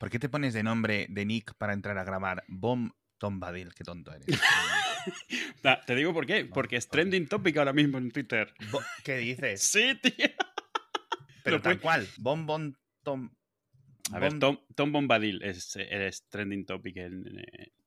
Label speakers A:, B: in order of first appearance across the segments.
A: ¿Por qué te pones de nombre de Nick para entrar a grabar? Bom Tombadil, qué tonto eres.
B: Te digo por qué. Porque es trending topic ahora mismo en Twitter.
A: ¿Qué dices?
B: Sí, tío.
A: Pero
B: Lo
A: tal
B: puede-
A: cual. Bom Bom Tom.
B: A ver, Tom, Tom Bombadil es, es trending topic. en-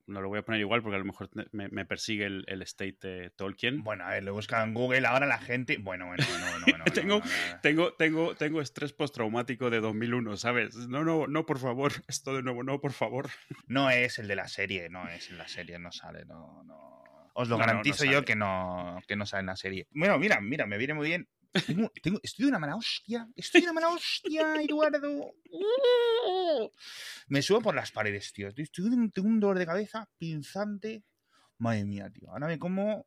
B: no lo voy a poner igual porque a lo mejor me, me persigue el, el state de Tolkien.
A: Bueno, a ver, lo he buscado en Google ahora la gente. Bueno, bueno, bueno, bueno.
B: Tengo-. Tengo, tengo, tengo estrés postraumático de 2001, ¿sabes? No, no, no, por favor. Esto de nuevo, no, por favor.
A: No es el de la serie, no es en la serie, no sale, no, no. Os lo
B: No, no, no
A: garantizo yo que no, que no sale en la serie. Bueno, mira, mira, me viene muy bien. Tengo- tengo- estoy de una mala hostia. Estoy de una mala hostia, Eduardo. Me subo por las paredes, tío. Estoy, estoy de un- tengo un dolor de cabeza pinzante. Madre mía, tío. Ahora me como.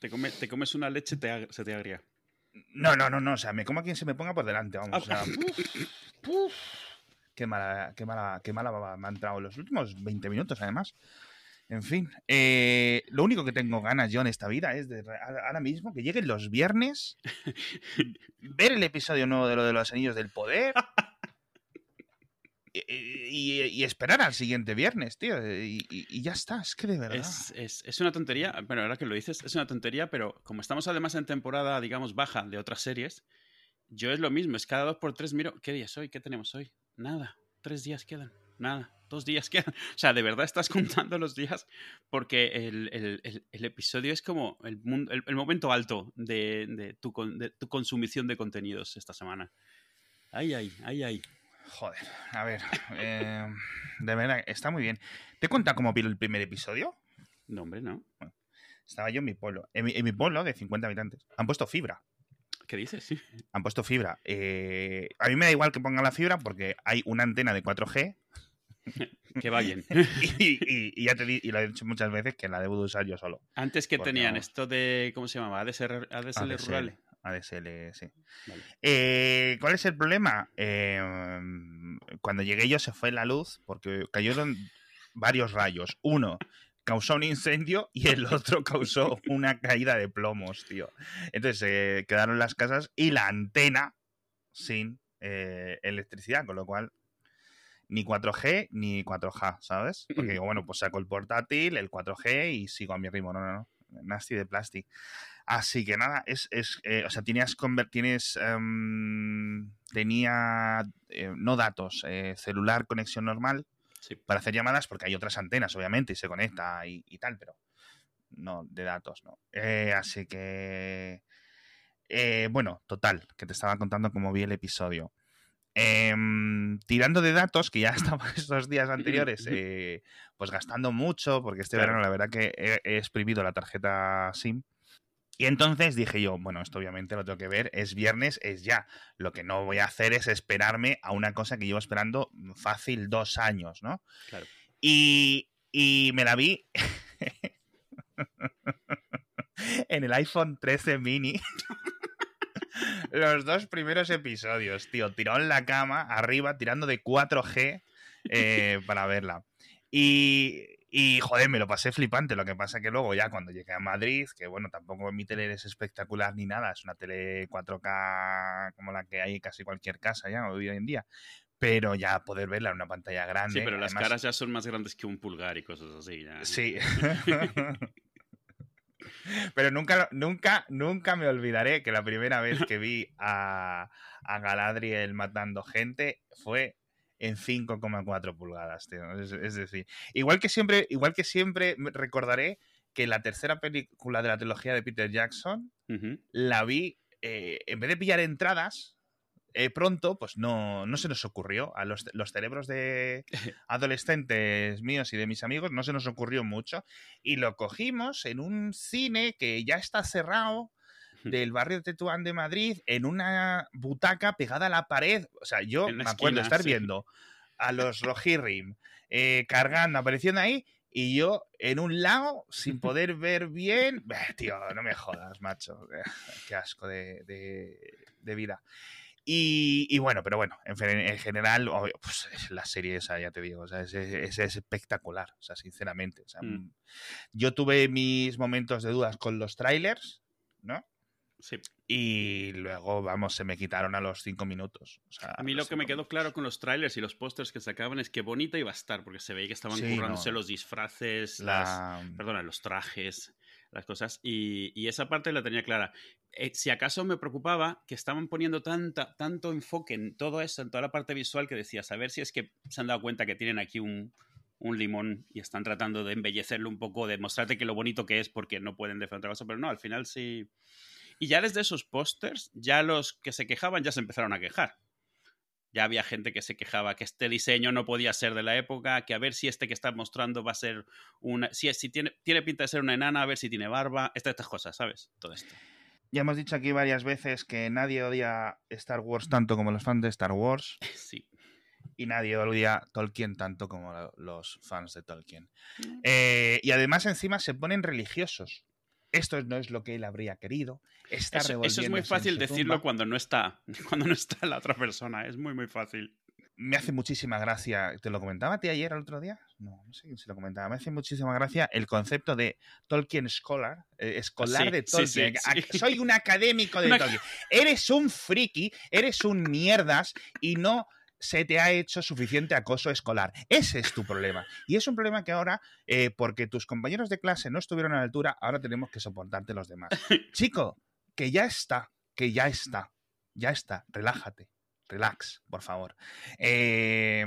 B: Te, come- te comes una leche, te se te agria.
A: No, no, no, no. O sea, me como a quien se me ponga por delante, vamos. O sea,
B: Ah.
A: puf, puf. Qué mala, qué mala, qué mala baba me ha entrado los últimos 20 minutos, además. En fin, eh, lo único que tengo ganas yo en esta vida es de ahora mismo que lleguen los viernes, ver el episodio nuevo de lo de los anillos del poder y, esperar al siguiente viernes, tío. Y ya está, es que de verdad.
B: Es, es- es una tontería, bueno, ahora que lo dices, es una tontería, pero como estamos además en temporada, digamos, baja de otras series, yo es lo mismo, es cada dos por tres miro, ¿qué día es hoy? ¿Qué tenemos hoy? Nada, tres días quedan, nada, dos días quedan. O sea, de verdad estás contando los días porque el, el- el- el episodio es como el, mundo, momento alto de, de tu, de tu consumición de contenidos esta semana. Ay, ay, ay, ay.
A: Joder, a ver, eh, de verdad, está muy bien. ¿Te cuenta cómo vi el primer episodio?
B: No, hombre, no.
A: Estaba yo en mi pueblo. En mi, en mi pueblo, de 50 habitantes, han puesto fibra.
B: ¿Qué dices? Sí.
A: Han puesto fibra. Eh, a mí me da igual que pongan la fibra porque hay una antena de 4G
B: Que vayan.
A: y, y- y ya te di- y lo he dicho muchas veces que la debo de usar yo solo.
B: Antes que tenían esto de, ¿cómo se llamaba? ADSL, ADSL
A: ADSL,
B: rural.
A: ADSL, sí.
B: Vale.
A: Eh, ¿Cuál es el problema? Eh, cuando llegué yo se fue la luz porque cayeron varios rayos. Uno causó un incendio y el otro causó una caída de plomos, tío. Entonces eh, quedaron las casas y la antena sin electricidad, con lo cual ni 4G ni 4G, ¿sabes? Porque digo, bueno, pues saco el portátil, el 4G y sigo a mi ritmo. No, no, no. Nasty de plástico. Así que nada, es, es eh, o sea, tenías, tienes, em, tenía, eh, no datos, eh, celular, conexión normal
B: Sí.
A: para hacer llamadas, porque hay otras antenas, obviamente, y se conecta y, y tal, pero no, de datos, no. Así que, bueno, total, que te estaba contando cómo vi el episodio. Em, tirando de datos, que ya estaba estos días anteriores, eh, pues gastando mucho, porque este
B: Claro.
A: verano la verdad que he, he exprimido la tarjeta SIM. Y entonces dije yo, bueno, esto obviamente lo tengo que ver, es viernes, es ya. Lo que no voy a hacer es esperarme a una cosa que llevo esperando fácil dos años, ¿no?
B: Claro.
A: Y, y me la vi en el iPhone 13 mini. Los dos primeros episodios, tío, tirado en la cama, arriba, tirando de 4G eh, para verla. Y, y, joder, me lo pasé flipante. Lo que pasa que luego ya cuando llegué a Madrid, que bueno, tampoco mi tele es espectacular ni nada, es una tele 4K como la que hay en casi cualquier casa ya hoy en día. Pero ya poder verla en una pantalla grande.
B: Sí, pero las caras ya son más grandes que un pulgar y cosas así. ya.
A: Sí. Pero nunca, nunca, nunca me olvidaré que la primera vez que vi a, a Galadriel matando gente fue en 5,4 pulgadas, tío. Es, es decir, igual que siempre, igual que siempre recordaré que la tercera película de la trilogía de Peter Jackson la vi, eh, en vez de pillar entradas, eh, pronto, pues no, no se nos ocurrió. A los, los cerebros de adolescentes míos y de mis amigos no se nos ocurrió mucho. Y lo cogimos en un cine que ya está cerrado del barrio de Tetuán de Madrid, en una butaca pegada a la pared. O sea, yo me acuerdo
B: esquina,
A: estar
B: sí.
A: viendo a los Rohirrim eh, cargando, apareciendo ahí, y yo en un lago sin poder ver bien. Bah, tío, no me jodas, macho. Qué asco de, de- de vida. Y, y bueno, pero bueno, en, en general, obvio, pues es la serie esa, ya te digo, o sea, es, es- es espectacular, o sea, sinceramente. o sea,
B: Mm.
A: Yo tuve mis momentos de dudas con los trailers, ¿no?
B: Sí.
A: Y luego, vamos, se me quitaron a los cinco minutos. O sea,
B: A mí lo que me quedó
A: minutos.
B: claro con los trailers y los pósters que sacaban es que bonita iba a estar, porque se veía que estaban
A: Sí,
B: currándose
A: no.
B: los disfraces, las,
A: La...
B: perdona, los trajes, las cosas, y, y esa parte la tenía clara. Eh, si acaso me preocupaba que estaban poniendo tanto enfoque en todo eso, en toda la parte visual, que decías, a ver si es que se han dado cuenta que tienen aquí un, limón y están tratando de embellecerlo un poco, de mostrarte que lo bonito que es porque no pueden defender otra cosa, pero no, al final sí. Y ya desde esos pósters, ya los que se quejaban ya se empezaron a quejar. Ya había gente que se quejaba que este diseño no podía ser de la época, que a ver si este que está mostrando va a ser una. Si, si tiene, tiene pinta de ser una enana, a ver si tiene barba, estas, estas cosas, ¿sabes? Todo esto.
A: Ya hemos dicho aquí varias veces que nadie odia Star Wars tanto como los fans de Star Wars
B: Sí.
A: y nadie odia Tolkien tanto como lo- los fans de Tolkien.
B: Mm.
A: Eh, y además encima se ponen religiosos. Esto no es lo que él habría querido. Está
B: Eso, eso es muy fácil decirlo
A: tumba.
B: cuando no está. Cuando no está la otra persona. Es muy, muy fácil.
A: me hace muchísima gracia. ¿Te lo comentaba a ti ayer el otro día? No, no sé quién se lo comentaba. Me hace muchísima gracia el concepto de Tolkien Scholar, eh, escolar
B: Sí,
A: de Tolkien.
B: sí, sí.
A: A- Soy un académico de Tolkien. Eres un friki, eres un mierdas y no se te ha hecho suficiente acoso escolar. Ese es tu problema. Y es un problema que ahora, eh, porque tus compañeros de clase no estuvieron a la altura, ahora tenemos que soportarte los demás. Chico, que ya está, que ya está, ya está, relájate. Relax, por favor. Eh,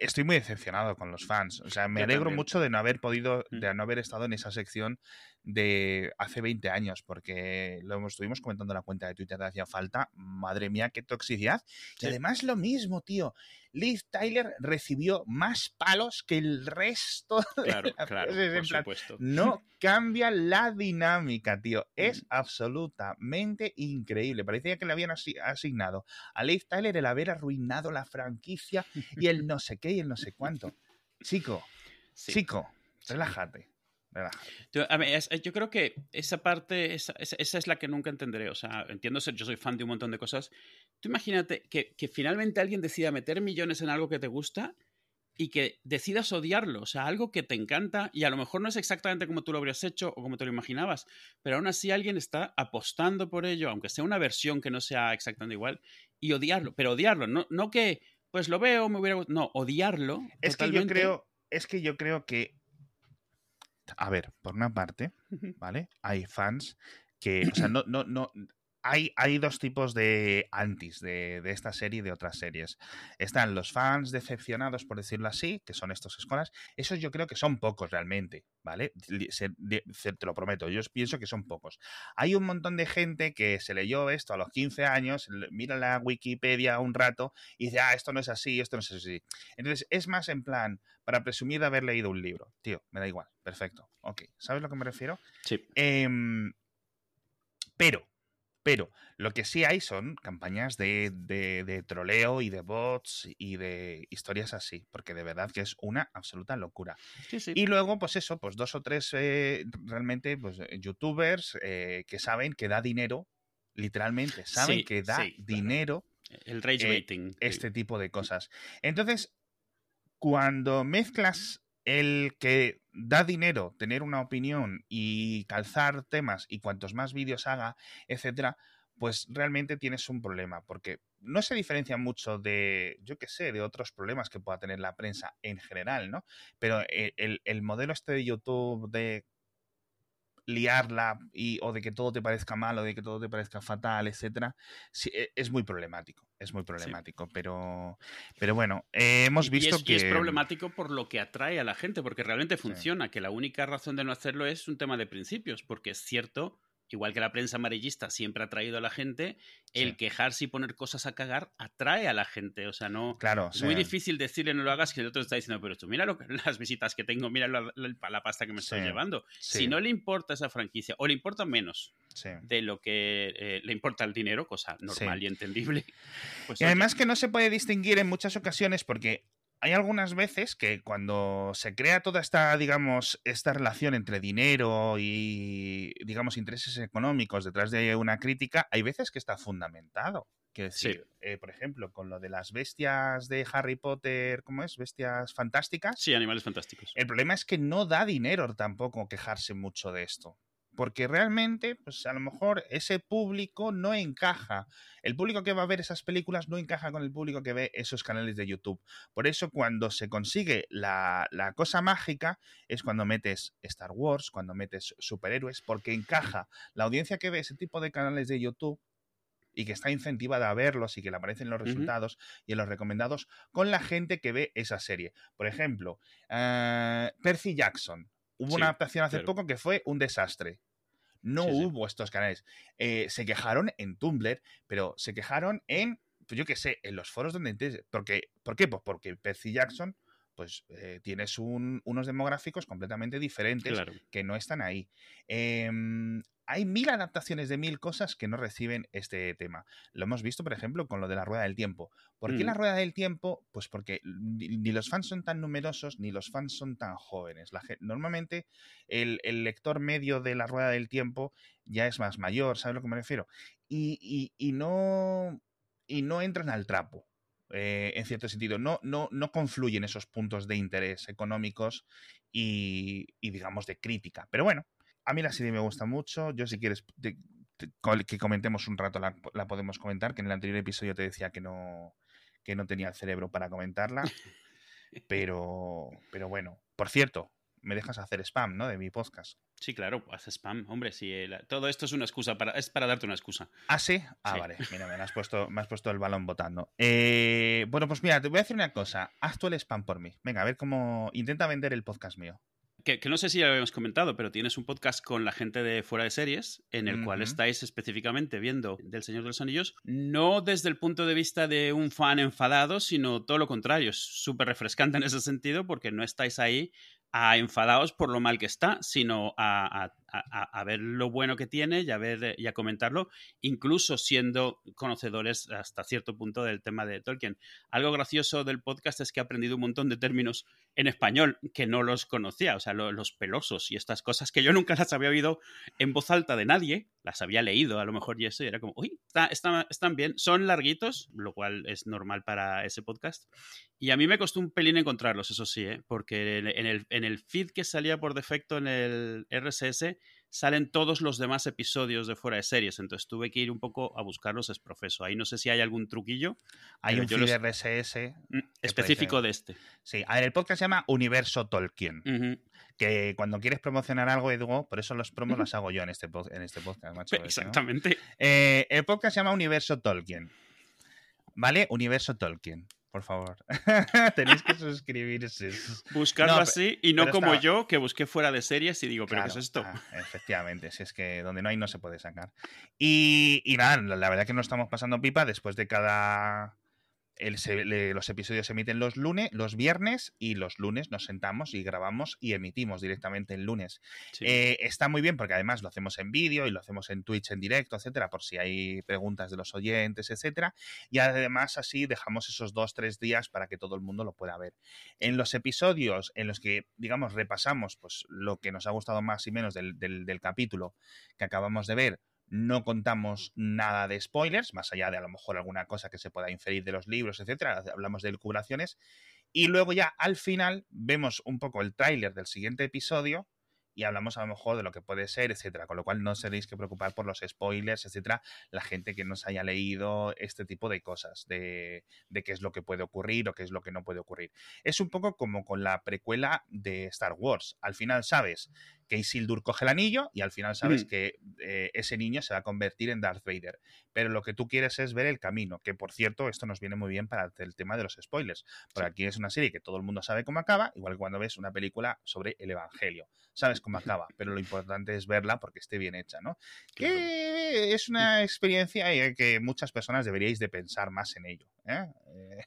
A: estoy muy decepcionado con los fans. O sea, me
B: Yo
A: alegro
B: también.
A: mucho de no haber podido,
B: Mm.
A: de no haber estado en esa sección de hace 20 años, porque lo estuvimos comentando en la cuenta de Twitter de hacía falta. Madre mía, qué toxicidad. Y además lo mismo, tío. Liv Tyler recibió más palos que el resto de
B: Claro, claro, por supuesto.
A: no cambia la dinámica, tío. Es
B: Mm.
A: absolutamente increíble. Parecía que le habían asi- asignado a Liv Tyler el haber arruinado la franquicia y el no sé qué y el no sé cuánto. Chico,
B: Sí.
A: chico, relájate.
B: Yo, a ver, es- yo creo que esa parte, esa, esa- esa es la que nunca entenderé. O sea, entiendo yo soy fan de un montón de cosas. Tú imagínate que, que finalmente alguien decida meter millones en algo que te gusta y que decidas odiarlo. O sea, algo que te encanta y a lo mejor no es exactamente como tú lo habrías hecho o como te lo imaginabas, pero aún así alguien está apostando por ello, aunque sea una versión que no sea exactamente igual, y odiarlo. Pero odiarlo, no, no que, pues lo veo, me hubiera gustado. No, odiarlo.
A: Es que yo creo, es que yo creo que. A ver, por una parte, ¿vale? Hay fans que. O sea, no, no, no. Hay, hay dos tipos de antis de, de esta serie y de otras series. Están los fans decepcionados, por decirlo así, que son estos escolas. Esos yo creo que son pocos realmente, ¿vale? Se- se- te lo prometo, yo pienso que son pocos. Hay un montón de gente que se leyó esto a los 15 años, mira la Wikipedia un rato y dice, ah, esto no es así, esto no es así. Entonces, es más en plan, para presumir de haber leído un libro. Tío, me da igual, perfecto. Ok, ¿sabes a lo que me refiero?
B: Sí.
A: Em, pero, pero, lo que sí hay son campañas de, de- de troleo y de bots y de historias así, porque de verdad que es una absoluta locura.
B: Sí, sí.
A: Y luego, pues eso, pues dos o tres eh, realmente pues, eh, youtubers eh, que saben que da dinero, literalmente, saben
B: Sí,
A: que da
B: claro.
A: dinero
B: El rage
A: eh, este tipo de cosas. Entonces, cuando mezclas el que da dinero, tener una opinión y calzar temas y cuantos más vídeos haga, etcétera, pues realmente tienes un problema, porque no se diferencia mucho de, yo qué sé, de otros problemas que pueda tener la prensa en general, ¿no? Pero el, el- el modelo este de YouTube de liarla y, o de que todo te parezca mal o de que todo te parezca fatal, etcétera, sí, e- es muy problemático, es muy problemático, pero, pero bueno, eh, hemos visto
B: y es,
A: que...
B: y es problemático por lo que atrae a la gente, porque realmente funciona, que la única razón de no hacerlo es un tema de principios, porque es cierto, igual que la prensa amarillista siempre ha traído a la gente, el
A: Sí.
B: quejarse y poner cosas a cagar atrae a la gente, o sea, no...
A: Claro,
B: Es muy difícil decirle no lo hagas que el otro está diciendo, pero tú mira lo que- las visitas que tengo, mira la, la- la pasta que me estoy
A: Sí,
B: llevando.
A: Sí,
B: Si no le importa esa franquicia, o le importa menos de lo que eh, le importa el dinero, cosa normal y entendible, pues
A: Y
B: oye,
A: además que no se puede distinguir en muchas ocasiones porque hay algunas veces que cuando se crea toda esta, digamos, esta relación entre dinero y, digamos, intereses económicos detrás de una crítica, hay veces que está fundamentado.
B: Sí.
A: decir, eh, por ejemplo, con lo de las bestias de Harry Potter, ¿cómo es? Bestias fantásticas.
B: sí, animales fantásticos.
A: El problema es que no da dinero tampoco quejarse mucho de esto. Porque realmente, pues a lo mejor ese público no encaja. El público que va a ver esas películas no encaja con el público que ve esos canales de YouTube. Por eso cuando se consigue la, la cosa mágica es cuando metes Star Wars, cuando metes superhéroes, porque encaja. La audiencia que ve ese tipo de canales de YouTube y que está incentivada a verlos y que le aparecen los resultados y en los recomendados con la gente que ve esa serie. Por ejemplo, eh, Percy Jackson. Hubo
B: Sí,
A: una adaptación hace
B: claro.
A: poco que fue un desastre. No
B: Sí, sí.
A: hubo estos canales. Eh, se quejaron en Tumblr, pero se quejaron en, pues yo qué sé, en los foros donde... entes- Porque, ¿Por qué? Pues porque Percy Jackson, pues eh, tienes un- unos demográficos completamente diferentes
B: Claro.
A: que no están ahí. Em, hay mil adaptaciones de mil cosas que no reciben este tema. Lo hemos visto, por ejemplo, con lo de la rueda del tiempo. ¿Por qué la
B: Mm.
A: rueda del tiempo? Pues porque ni, los fans son tan numerosos ni los fans son tan jóvenes. La normalmente el, el lector medio de la rueda del tiempo ya es más mayor, ¿sabes a lo que me refiero? Y, y- y no, y no entran al trapo. eh, en cierto sentido, no, no, no confluyen esos puntos de interés económicos y, y, digamos, de crítica. Pero bueno, a mí la serie me gusta mucho. Yo, si quieres te- te- co- que comentemos un rato, la, la podemos comentar. Que en el anterior episodio te decía que no, que no tenía el cerebro para comentarla. Pero, pero bueno, por cierto, me dejas hacer spam, ¿no? De mi podcast.
B: Sí, claro, haz spam. Hombre, sí, todo esto es una excusa para, es para darte una excusa.
A: ¿Ah, sí? Ah,
B: Sí.
A: vale. Mira, me has puesto, me has puesto el balón votando. Eh, bueno, pues mira, te voy a decir una cosa. Haz tú el spam por mí. Venga, a ver cómo... Intenta vender el podcast mío.
B: Que, que no sé si ya lo habíamos comentado, pero tienes un podcast con la gente de Fuera de Series, en el cual estáis específicamente viendo del Señor de los Anillos, no desde el punto de vista de un fan enfadado, sino todo lo contrario. Es súper refrescante en ese sentido, porque no estáis ahí a enfadados por lo mal que está, sino a, a- a- ver lo bueno que tiene y a, ver, y a comentarlo, incluso siendo conocedores hasta cierto punto del tema de Tolkien. Algo gracioso del podcast es que he aprendido un montón de términos en español que no los conocía, o sea, lo- los pelosos y estas cosas que yo nunca las había oído en voz alta de nadie, las había leído a lo mejor y eso, y era como, uy, está- está- están bien, son larguitos, lo cual es normal para ese podcast, y a mí me costó un pelín encontrarlos, eso sí, ¿eh? porque en el, en el feed que salía por defecto en el RSS salen todos los demás episodios de fuera de series, entonces tuve que ir un poco a buscarlos es profeso. Ahí no sé si hay algún truquillo
A: Hay un feed
B: los-
A: RSS.
B: mm, específico de este.
A: Sí, a ver, el podcast se llama Universo Tolkien. Que cuando quieres promocionar algo, Edu, por eso los promos
B: Ujú.
A: las hago yo en este, en este podcast, macho.
B: Exactamente.
A: Eh, el podcast se llama Universo Tolkien. ¿Vale? Universo Tolkien, por favor. Tenéis que suscribirse.
B: Buscarlo
A: No,
B: así y no como
A: está-
B: yo, que busqué fuera de series y digo, ¿pero
A: Claro,
B: qué es esto?
A: ah, efectivamente, si es que donde no hay no se puede sacar. Y, y nada, la, la verdad que nos estamos pasando pipa después de cada... el se- le- los episodios se emiten los lunes, los viernes y los lunes nos sentamos y grabamos y emitimos directamente el lunes.
B: Sí.
A: Eh, está muy bien porque además lo hacemos en vídeo y lo hacemos en Twitch en directo, etcétera, por si hay preguntas de los oyentes, etcétera. Y además así dejamos esos dos, tres días para que todo el mundo lo pueda ver. En los episodios en los que, digamos, repasamos pues, lo que nos ha gustado más y menos del, del- del capítulo que acabamos de ver, no contamos nada de spoilers, más allá de a lo mejor alguna cosa que se pueda inferir de los libros, etcétera. Hablamos de curaciones. Y luego ya al final vemos un poco el tráiler del siguiente episodio y hablamos a lo mejor de lo que puede ser, etcétera. Con lo cual no os tenéis que preocupar por los spoilers, etcétera. La gente que nos haya leído este tipo de cosas, de, de qué es lo que puede ocurrir o qué es lo que no puede ocurrir. Es un poco como con la precuela de Star Wars. Al final sabes que Isildur coge el anillo y al final sabes
B: Mm.
A: que eh, ese niño se va a convertir en Darth Vader. Pero lo que tú quieres es ver el camino, que por cierto, esto nos viene muy bien para el tema de los spoilers. Porque aquí es una serie que todo el mundo sabe cómo acaba, igual que cuando ves una película sobre el Evangelio. Sabes cómo acaba, pero lo importante es verla porque esté bien hecha, ¿no?
B: Claro.
A: Que es una experiencia eh, que muchas personas deberíais de pensar más en ello. ¿Eh?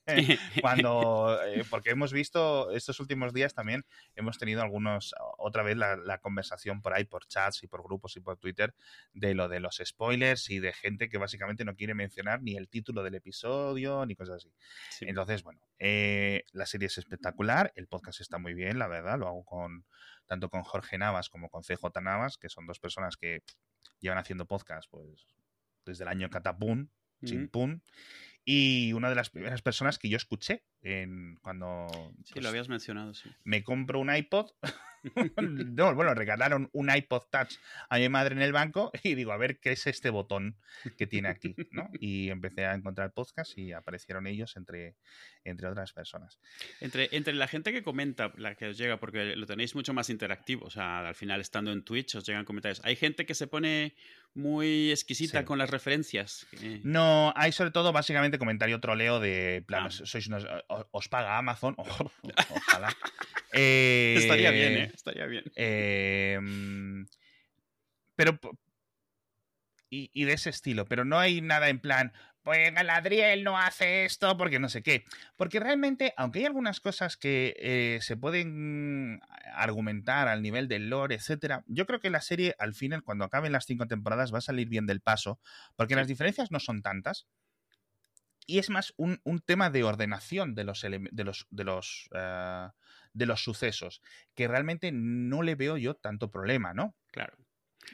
A: Eh, cuando eh, porque hemos visto estos últimos días también hemos tenido algunos otra vez la, la conversación por ahí por chats y por grupos y por Twitter de lo de los spoilers y de gente que básicamente no quiere mencionar ni el título del episodio ni cosas así
B: Sí.
A: entonces bueno eh, la serie es espectacular el podcast está muy bien la verdad lo hago con tanto con Jorge Navas como con CJ Navas que son dos personas que llevan haciendo podcast pues desde el año Catapún
B: Ujú.
A: chimpún. Y una de las primeras personas que yo escuché en, cuando...
B: Sí, lo habías mencionado, sí.
A: Me compro un iPod. no, bueno, regalaron un iPod Touch a mi madre en el banco y digo, a ver qué es este botón que tiene aquí, ¿no? Y empecé a encontrar podcasts y aparecieron ellos entre, entre otras personas.
B: Entre, entre la gente que comenta, la que os llega, porque lo tenéis mucho más interactivo, o sea, al final estando en Twitch os llegan comentarios. Hay gente que se pone muy exquisita con las referencias.
A: No, hay sobre todo básicamente comentario troleo de plan, ah. sois os paga Amazon, ojalá.
B: Estaría bien, ¿eh? Estaría bien.
A: Em, pero y, de ese estilo, pero no hay nada en plan, pues Galadriel no hace esto porque no sé qué. Porque realmente, aunque hay algunas cosas que eh, se pueden argumentar al nivel del lore, etcétera, yo creo que la serie, al final, cuando acaben las cinco temporadas, va a salir bien del paso, porque las diferencias no son tantas. Y es más un, tema de ordenación de los, de los, de los, eh, de los sucesos, que realmente no le veo yo tanto problema, ¿no?
B: Claro.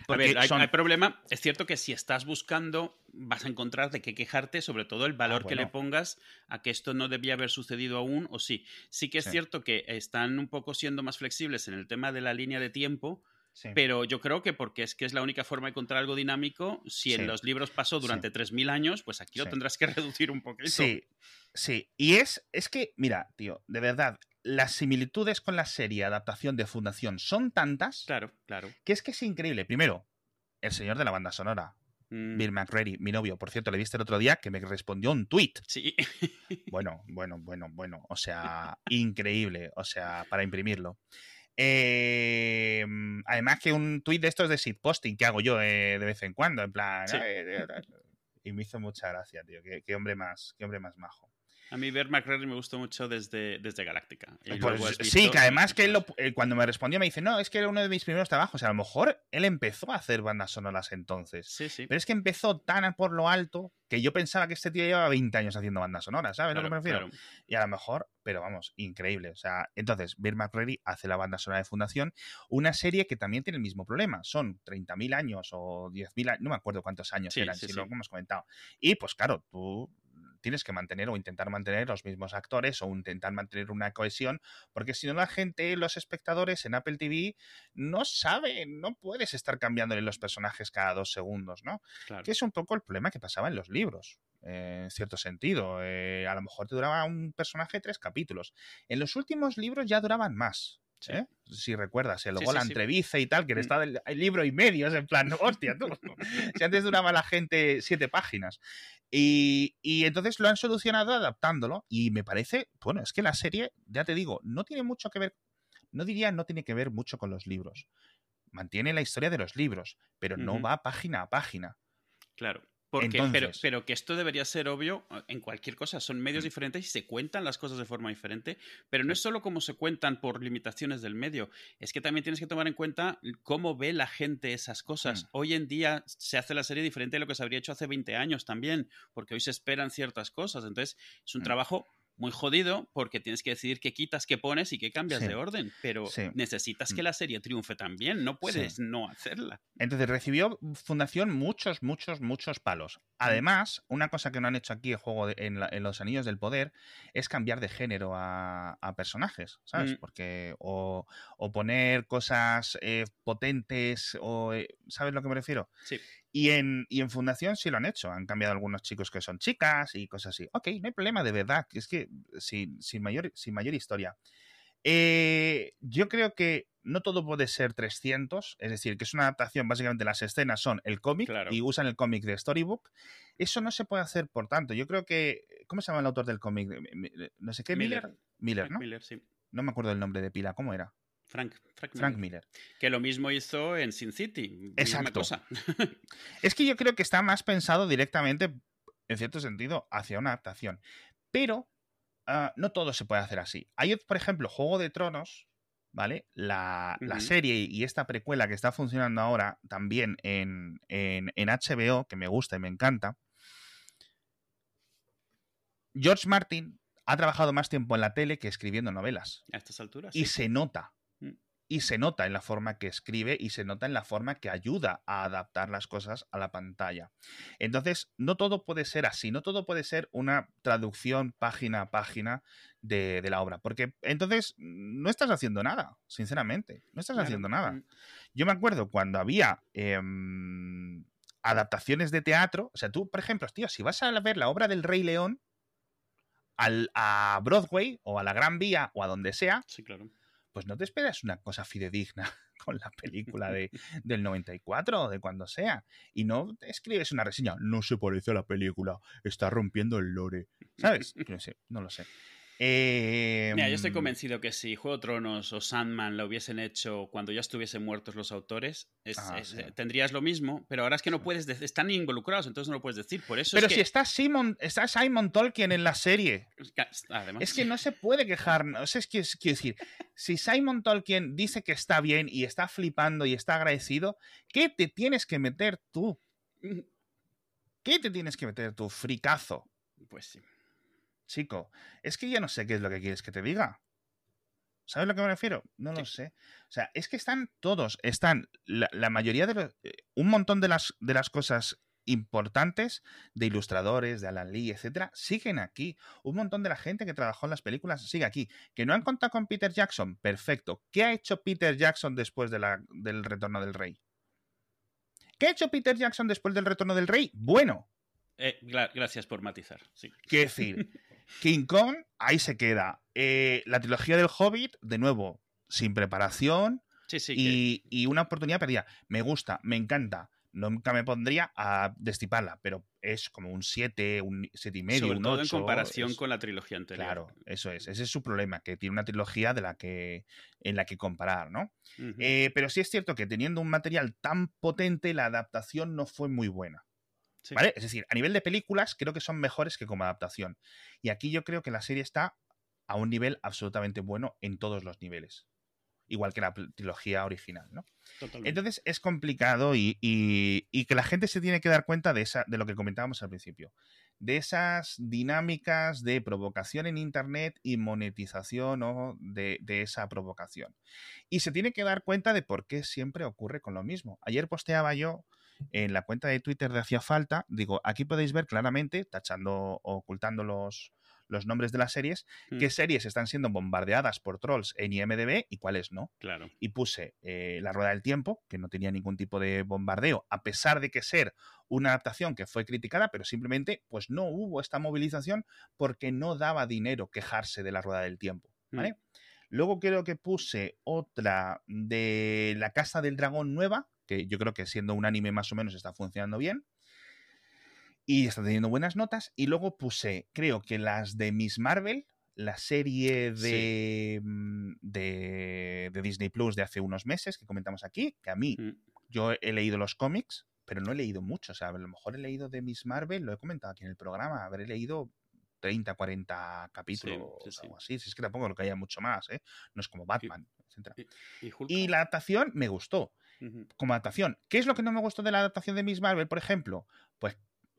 B: Porque hay, problema. Es cierto que si estás buscando, vas a encontrar de qué quejarte, sobre todo el valor ah, que le pongas a que esto no debía haber sucedido aún, o sí. Sí que es cierto que están un poco siendo más flexibles en el tema de la línea de tiempo, pero yo creo que porque es que es la única forma de encontrar algo dinámico, si en los libros pasó durante 3.000 años, pues aquí lo tendrás que reducir un poquito.
A: Sí, sí. Y es, es que, mira, tío, de verdad, las similitudes con la serie adaptación de Fundación son tantas.
B: Claro, claro.
A: Que es que es increíble. Primero, el señor de la banda sonora. Mm. Bill McReady, mi novio, por cierto, le viste el otro día que me respondió un tweet.
B: Sí.
A: Bueno, bueno, bueno, bueno. O sea, increíble. O sea, para imprimirlo. Em, además que un tweet de estos de shitposting que hago yo eh, de vez en cuando, en plan. y me hizo mucha gracia, tío. qué hombre más, qué hombre más majo.
B: A mí ver McCreary me gustó mucho desde, desde Galáctica.
A: Pues sí, que además que él eh, cuando me respondió me dice, no, es que era uno de mis primeros trabajos. A lo mejor él empezó a hacer bandas sonoras entonces.
B: Sí, sí.
A: Pero es que empezó tan por lo alto que yo pensaba que este tío llevaba 20 años haciendo bandas sonoras, ¿sabes lo que me refiero? Y a lo mejor, pero vamos, increíble. O sea, entonces, Bill McCreary hace la banda sonora de Fundación, una serie que también tiene el mismo problema. Son 30.000 años o 10.000 años, no me acuerdo cuántos años eran, si lo hemos comentado. Y pues claro, tú tienes que mantener o intentar mantener los mismos actores o intentar mantener una cohesión, porque si no la gente, los espectadores en Apple TV no saben, no puedes estar cambiándole los personajes cada dos segundos, ¿no? Que es un poco el problema que pasaba en los libros. Eh, en cierto sentido. Eh, a lo mejor te duraba un personaje tres capítulos. En los últimos libros ya duraban más. ¿Eh? Si recuerdas, luego la entrevista y tal, que mm. está el, libro y medio, es en plan, hostia, tú. si antes duraba la gente siete páginas. Y, entonces lo han solucionado adaptándolo y me parece, bueno, es que la serie, ya te digo, no tiene mucho que ver, no diría no tiene que ver mucho con los libros. Mantiene la historia de los libros, pero no va página a página.
B: Claro pero, pero, que esto debería ser obvio ah, en cualquier cosa. Son medios mm. diferentes y se cuentan las cosas de forma diferente. Pero no es solo cómo se cuentan por limitaciones del medio. Es que también tienes que tomar en cuenta cómo ve la gente esas cosas. Mm. Hoy en día se hace la serie diferente de lo que se habría hecho hace 20 años también. Porque hoy se esperan ciertas cosas. Entonces es un mm. trabajo muy jodido porque tienes que decidir qué quitas, qué pones y qué cambias de orden. Pero necesitas que mm. la serie triunfe también, no puedes no hacerla.
A: Entonces recibió Fundación muchos, muchos, muchos palos. Mm. Además, una cosa que no han hecho aquí el juego en, Los Anillos del Poder es cambiar de género a, personajes, ¿sabes? Mm. Porque o, poner cosas eh, potentes o... Eh, ¿Sabes lo que me refiero?
B: Sí.
A: Y en, y en Fundación sí lo han hecho. Han cambiado algunos chicos que son chicas y cosas así. Ok, no hay problema, de verdad. Es que sin, sin mayor, sin mayor historia. Eh, yo creo que no todo puede ser 300, es decir, que es una adaptación, básicamente las escenas son el cómic y usan el cómic de Storybook. Eso no se puede hacer, por tanto. Yo creo que. ¿Cómo se llama el autor del cómic? No sé qué, Miller. Miller, ¿no?
B: Miller, sí.
A: No me acuerdo el nombre de pila, ¿cómo era?
B: Frank,
A: Frank, Miller.
B: Que lo mismo hizo en Sin City.
A: Exacto. es que yo creo que está más pensado directamente, en cierto sentido, hacia una adaptación. Pero ah, no todo se puede hacer así. Hay, por ejemplo, Juego de Tronos, ¿vale? La, serie y esta precuela que está funcionando ahora también en, en, en, HBO, que me gusta y me encanta. George Martin ha trabajado más tiempo en la tele que escribiendo novelas.
B: A estas alturas.
A: Y se nota. Y se nota en la forma que escribe y se nota en la forma que ayuda a adaptar las cosas a la pantalla. Entonces, no todo puede ser así, no todo puede ser una traducción página a página de, la obra, porque entonces no estás haciendo nada, sinceramente, no estás haciendo nada.
B: Mm.
A: Yo me acuerdo cuando había em, adaptaciones de teatro, o sea, tú, por ejemplo, tío, si vas a ver la obra del Rey León, al, a Broadway o a la Gran Vía o a donde sea,
B: Sí, claro.
A: Pues no te esperas una cosa fidedigna con la película de, del 94 o de cuando sea. Y no te escribes una reseña, no se parece a la película, está rompiendo el lore. ¿Sabes? No sé, no lo sé. Eh,
B: Mira, yo estoy convencido que si Juego de Tronos o Sandman lo hubiesen hecho cuando ya estuviesen muertos los autores, es-
A: Ah,
B: es-
A: sí.
B: eh, tendrías lo mismo, pero ahora es que no puedes decir, están involucrados, entonces no lo puedes decir. Por eso
A: Pero
B: es
A: si
B: que,
A: está Simon, está Simon Tolkien en la serie.
B: es que- además,
A: Es que no se puede quejar. O sea, es que es- quiero decir, si Simon Tolkien dice que está bien y está flipando y está agradecido, ¿qué te tienes que meter tú? ¿Qué te tienes que meter tú, fricazo?
B: Pues sí.
A: Chico, es que yo no sé qué es lo que quieres que te diga. ¿Sabes a lo que me refiero? No lo sé. O sea, es que están todos, están la, la mayoría de los, eh, un montón de las, de las cosas importantes de ilustradores, de Alan Lee, etcétera, siguen aquí. Un montón de la gente que trabajó en las películas sigue aquí. Que no han contado con Peter Jackson, perfecto. ¿Qué ha hecho Peter Jackson después de la- del retorno del rey? ¿Qué ha hecho Peter Jackson después del retorno del rey? Bueno,
B: Eh, gra- gracias por matizar. Sí.
A: Quiero decir, King Kong, ahí se queda. Eh, la trilogía del Hobbit, de nuevo, sin preparación
B: Sí, sí. que-
A: y, y una oportunidad perdida. Me gusta, me encanta. Nunca me pondría a destiparla, pero es como un 7, un 7 y medio,
B: sobre
A: un
B: todo en
A: 8.
B: comparación
A: es-
B: con la trilogía anterior.
A: Claro, eso es. Ese es su problema, que tiene una trilogía de la que, en la que comparar, ¿no? Eh, pero sí es cierto que teniendo un material tan potente, la adaptación no fue muy buena.
B: Sí.
A: ¿Vale? Es decir, a nivel de películas, creo que son mejores que como adaptación. Y aquí yo creo que la serie está a un nivel absolutamente bueno en todos los niveles. Igual que la trilogía original, ¿no?
B: Totalmente.
A: Entonces es complicado y, y- y que la gente se tiene que dar cuenta de, esa, de lo que comentábamos al principio. De esas dinámicas de provocación en Internet y monetización ¿no? de, de esa provocación. Y se tiene que dar cuenta de por qué siempre ocurre con lo mismo. Ayer posteaba yo en la cuenta de Twitter de Hacía Falta, digo, aquí podéis ver claramente, tachando o ocultando los, los nombres de las series,
B: Mm.
A: qué series están siendo bombardeadas por trolls en IMDB y cuáles no
B: Claro.
A: y puse eh, La Rueda del Tiempo, que no tenía ningún tipo de bombardeo, a pesar de que ser una adaptación que fue criticada, pero simplemente pues no hubo esta movilización porque no daba dinero quejarse de La Rueda del Tiempo, ¿vale?
B: Mm.
A: Luego creo que puse otra de La Casa del Dragón nueva, que yo creo que siendo un anime más o menos está funcionando bien. Y está teniendo buenas notas. Y luego puse, creo que las de Miss Marvel, la serie de, mm, de, de Disney Plus de hace unos meses que comentamos aquí, que a mí,
B: Mm.
A: yo he leído los cómics, pero no he leído mucho. O sea, a lo mejor he leído de Miss Marvel, lo he comentado aquí en el programa, habré leído 30, 40 capítulos
B: sí, sí.
A: algo así. Si es que tampoco lo que haya mucho más, ¿eh? No es como Batman, etcétera.
B: ¿Y Hulk?
A: Y la adaptación me gustó Como adaptación. ¿Qué es lo que no me gustó de la adaptación de Miss Marvel, por ejemplo? Pues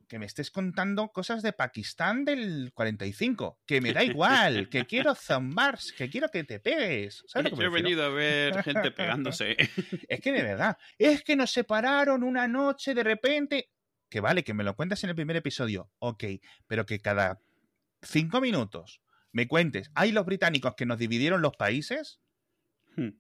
A: que me estés contando cosas de Pakistán del 45, que me da igual, que quiero zombar, que quiero que te pegues. ¿Sabes lo que me
B: Yo he venido a ver gente pegándose.
A: Es que de verdad, es que nos separaron una noche de repente. Que vale, que me lo cuentas en el primer episodio, ok, pero que cada cinco minutos me cuentes, ¿hay los británicos que nos dividieron los países?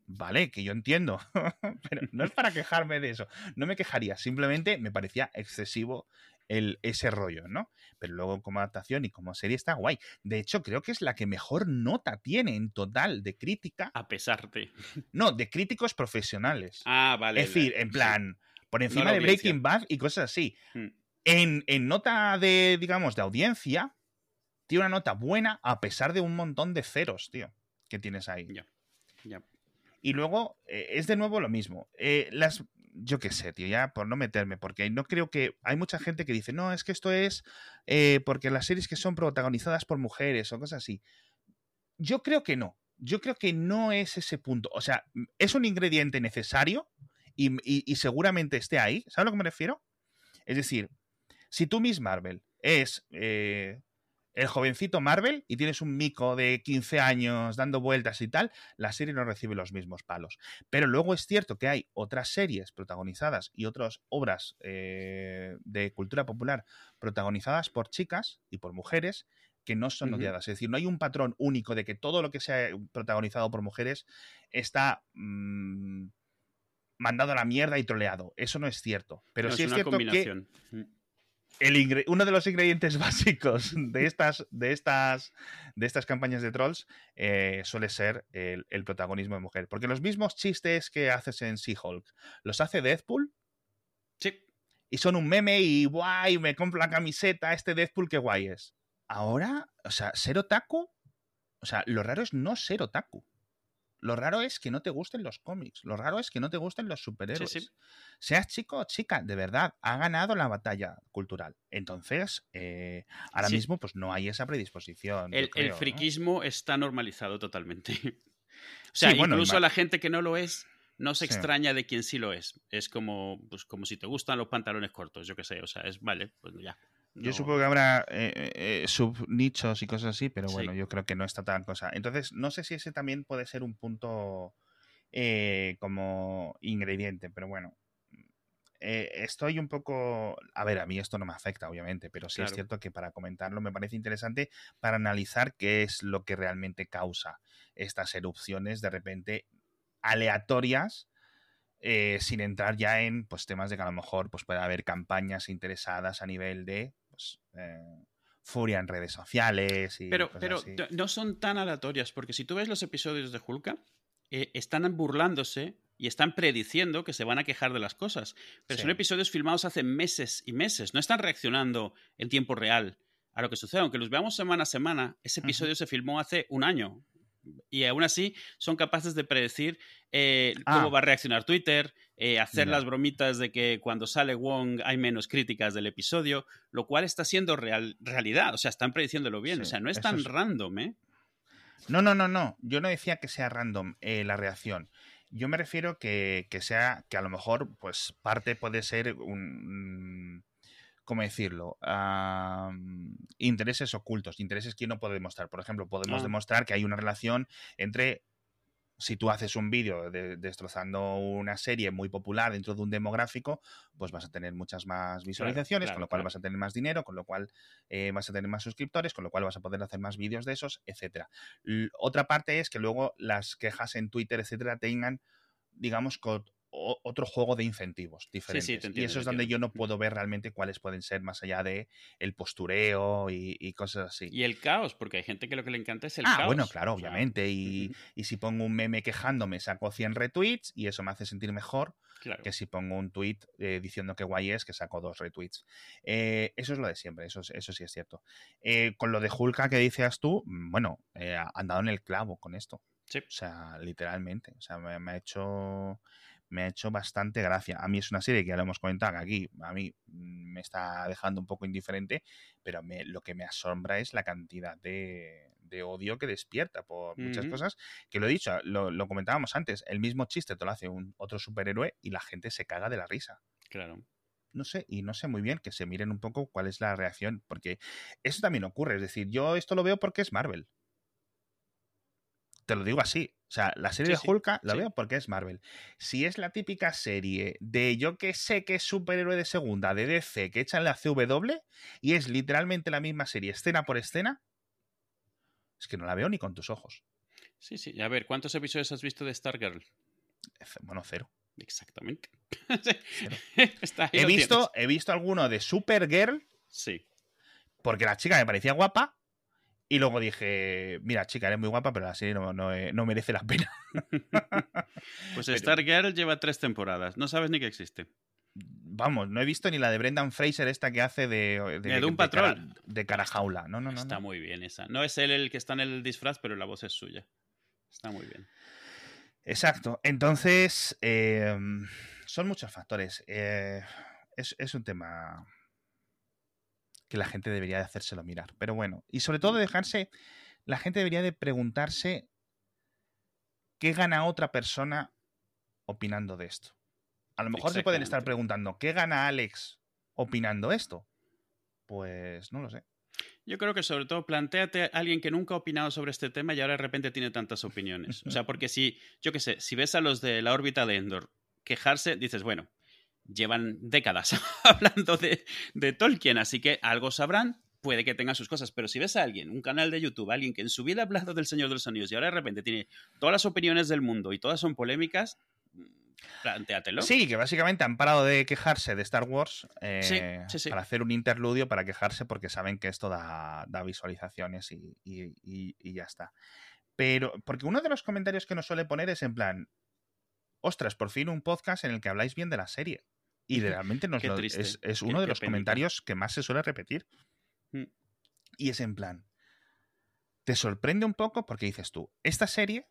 A: Vale, que yo entiendo, pero no es para quejarme de eso. No me quejaría, simplemente me parecía excesivo el, ese rollo, ¿no? Pero luego como adaptación y como serie está guay. De hecho, creo que es la que mejor nota tiene en total de crítica.
B: A pesar de.
A: No, de críticos profesionales.
B: Ah, vale.
A: es decir, en plan, por encima de. Breaking Bad y cosas así.
B: Hmm.
A: En, en nota de, digamos, de audiencia, tiene una nota buena a pesar de un montón de ceros, tío, que tienes ahí.
B: Ya. Ya.
A: Y luego eh, es de nuevo lo mismo. Eh, las, yo qué sé, tío, ya por no meterme, porque no creo que. Hay mucha gente que dice, no, es que esto es eh, porque las series que son protagonizadas por mujeres o cosas así. Yo creo que no. Yo creo que no es ese punto. O sea, es un ingrediente necesario y, y- seguramente esté ahí. ¿Sabes a lo que me refiero? Es decir, si tú Miss Marvel es el jovencito Marvel y tienes un mico de 15 años dando vueltas y tal, la serie no recibe los mismos palos. Pero luego es cierto que hay otras series protagonizadas y otras obras eh, de cultura popular protagonizadas por chicas y por mujeres que no son odiadas. Es decir, no hay un patrón único de que todo lo que sea protagonizado por mujeres está mm, mandado a la mierda y troleado. Eso no es cierto. Pero sí es, cierto que uno de los ingredientes básicos de estas, de estas, de estas campañas de trolls eh, suele ser el, protagonismo de mujer. Porque los mismos chistes que haces en She-Hulk, los hace Deadpool.
B: Sí.
A: Y son un meme y guay, me compro la camiseta, este Deadpool, qué guay es. Ahora, o sea, ser otaku, o sea, lo raro es no ser otaku. Lo raro es que no te gusten los cómics. Lo raro es que no te gusten los superhéroes. Seas chico o chica, de verdad, ha ganado la batalla cultural. Entonces, eh, ahora mismo, pues no hay esa predisposición.
B: El, friquismo está normalizado totalmente. o sea, incluso a la gente que no lo es, no se extraña de quien sí lo es. Es como, pues, como si te gustan los pantalones cortos, yo qué sé. O sea, es vale, pues ya.
A: Yo supongo que habrá eh, eh, eh, subnichos y cosas así, pero bueno, yo creo que no está tan cosa. Entonces, no sé si ese también puede ser un punto como ingrediente, pero bueno. estoy un poco. A ver, a mí esto no me afecta, obviamente, pero sí es cierto que para comentarlo me parece interesante para analizar qué es lo que realmente causa estas erupciones de repente aleatorias sin entrar ya en pues, temas de que a lo mejor pues, puede haber campañas interesadas a nivel de pues, eh, furia en redes sociales. Y
B: pero pero no son tan aleatorias, porque si tú ves los episodios de Hulka, eh, están burlándose y están prediciendo que se van a quejar de las cosas. Pero son episodios filmados hace meses y meses, no están reaccionando en tiempo real a lo que sucede. Aunque los veamos semana a semana, ese episodio se filmó hace un año, y aún así son capaces de predecir eh, cómo ah. va a reaccionar Twitter, eh, hacer las bromitas de que cuando sale Wong hay menos críticas del episodio, lo cual está siendo real, realidad, o sea, están prediciéndolo bien, o sea, no es tan random, ¿eh?
A: No, no, no, no, yo no decía que sea random eh, la reacción. Yo me refiero que, que sea, que a lo mejor, pues parte puede ser un ¿cómo decirlo? intereses ocultos, intereses que no puede demostrar. Por ejemplo, podemos ah. demostrar que hay una relación entre si tú haces un vídeo destrozando una serie muy popular dentro de un demográfico, pues vas a tener muchas más visualizaciones, con lo cual vas a tener más dinero, con lo cual eh, vas a tener más suscriptores, con lo cual vas a poder hacer más vídeos de esos, etcétera. Otra parte es que luego las quejas en Twitter, etcétera, tengan, digamos, otro juego de incentivos diferentes. y eso es donde yo no puedo ver realmente cuáles pueden ser más allá de el postureo y, cosas así.
B: Y el caos, porque hay gente que lo que le encanta es el
A: ah,
B: caos.
A: bueno, claro, obviamente. Y, si pongo un meme quejándome, saco 100 retweets y eso me hace sentir mejor que si pongo un tweet eh, diciendo que guay es, que saco dos retweets. Eh, eso es lo de siempre, eso, eso sí es cierto. Eh, con lo de Hulka que dices tú, mm, bueno, han dado en el clavo con esto.
B: Sí.
A: O sea, literalmente. O sea, me ha hecho me ha hecho bastante gracia. A mí es una serie que ya lo hemos comentado aquí, a mí me está dejando un poco indiferente, pero lo que me asombra es la cantidad de, odio que despierta por muchas cosas, que lo he dicho, lo, comentábamos antes, el mismo chiste te lo hace un otro superhéroe y la gente se caga de la risa.
B: Claro.
A: No sé, y no sé muy bien que se miren un poco cuál es la reacción, porque eso también ocurre, es decir, yo esto lo veo porque es Marvel te lo digo así. O sea, la serie de Hulk la veo porque es Marvel. Si es la típica serie de yo que sé que es superhéroe de segunda, de DC, que echan la CW y es literalmente la misma serie, escena por escena, es que no la veo ni con tus ojos.
B: Sí, sí. A ver, ¿cuántos episodios has visto de Stargirl?
A: Bueno, cero.
B: Exactamente.
A: he, visto, he visto alguno de Supergirl.
B: Sí.
A: Porque la chica me parecía guapa, y luego dije, mira, chica, eres muy guapa, pero la serie no, eh, merece la pena.
B: pues Stargirl lleva tres temporadas. No sabes ni que existe.
A: Vamos, no he visto ni la de Brendan Fraser, esta que hace de.
B: De, un patrón.
A: De, cara, jaula. No, no, no.
B: Está muy bien esa. No es él el que está en el disfraz, pero la voz es suya. Está muy bien.
A: Exacto. Entonces, em, son muchos factores. Eh, es, es un tema que la gente debería de hacérselo mirar. Pero bueno, y sobre todo dejarse, la gente debería de preguntarse qué gana otra persona opinando de esto. A lo mejor se pueden estar preguntando, ¿qué gana Alex opinando esto? Pues no lo sé.
B: Yo creo que sobre todo planteate a alguien que nunca ha opinado sobre este tema y ahora de repente tiene tantas opiniones. O sea, porque si, yo qué sé, si ves a los de la órbita de Endor quejarse, dices, bueno, llevan décadas hablando de, de Tolkien, así que algo sabrán, puede que tenga sus cosas, pero si ves a alguien, un canal de YouTube, alguien que en su vida ha hablado del Señor de los Anillos y ahora de repente tiene todas las opiniones del mundo y todas son polémicas, plantéatelo.
A: Sí, que básicamente han parado de quejarse de Star Wars eh,
B: Sí, sí, sí.
A: para hacer un interludio para quejarse porque saben que esto da, da visualizaciones y, y- y- y ya está. Pero, porque uno de los comentarios que nos suele poner es en plan, ostras, por fin un podcast en el que habláis bien de la serie. Y realmente nos lo- es, es
B: qué-
A: uno de
B: qué
A: los comentarios que más se suele repetir.
B: Mm.
A: Y es en plan, te sorprende un poco porque dices tú, esta serie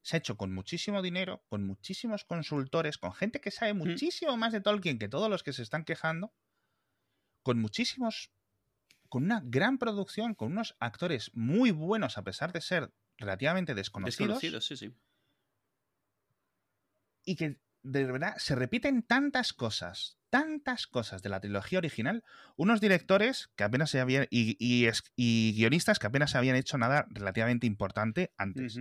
A: se ha hecho con muchísimo dinero, con muchísimos consultores, con gente que sabe muchísimo más de Tolkien que todos los que se están quejando, con muchísimos, con una gran producción, con unos actores muy buenos a pesar de ser relativamente desconocidos,
B: Desconocidos, sí, sí.
A: y que de verdad se repiten tantas cosas, tantas cosas de la trilogía original, unos directores que apenas se habían, y, y y guionistas que apenas habían hecho nada relativamente importante antes.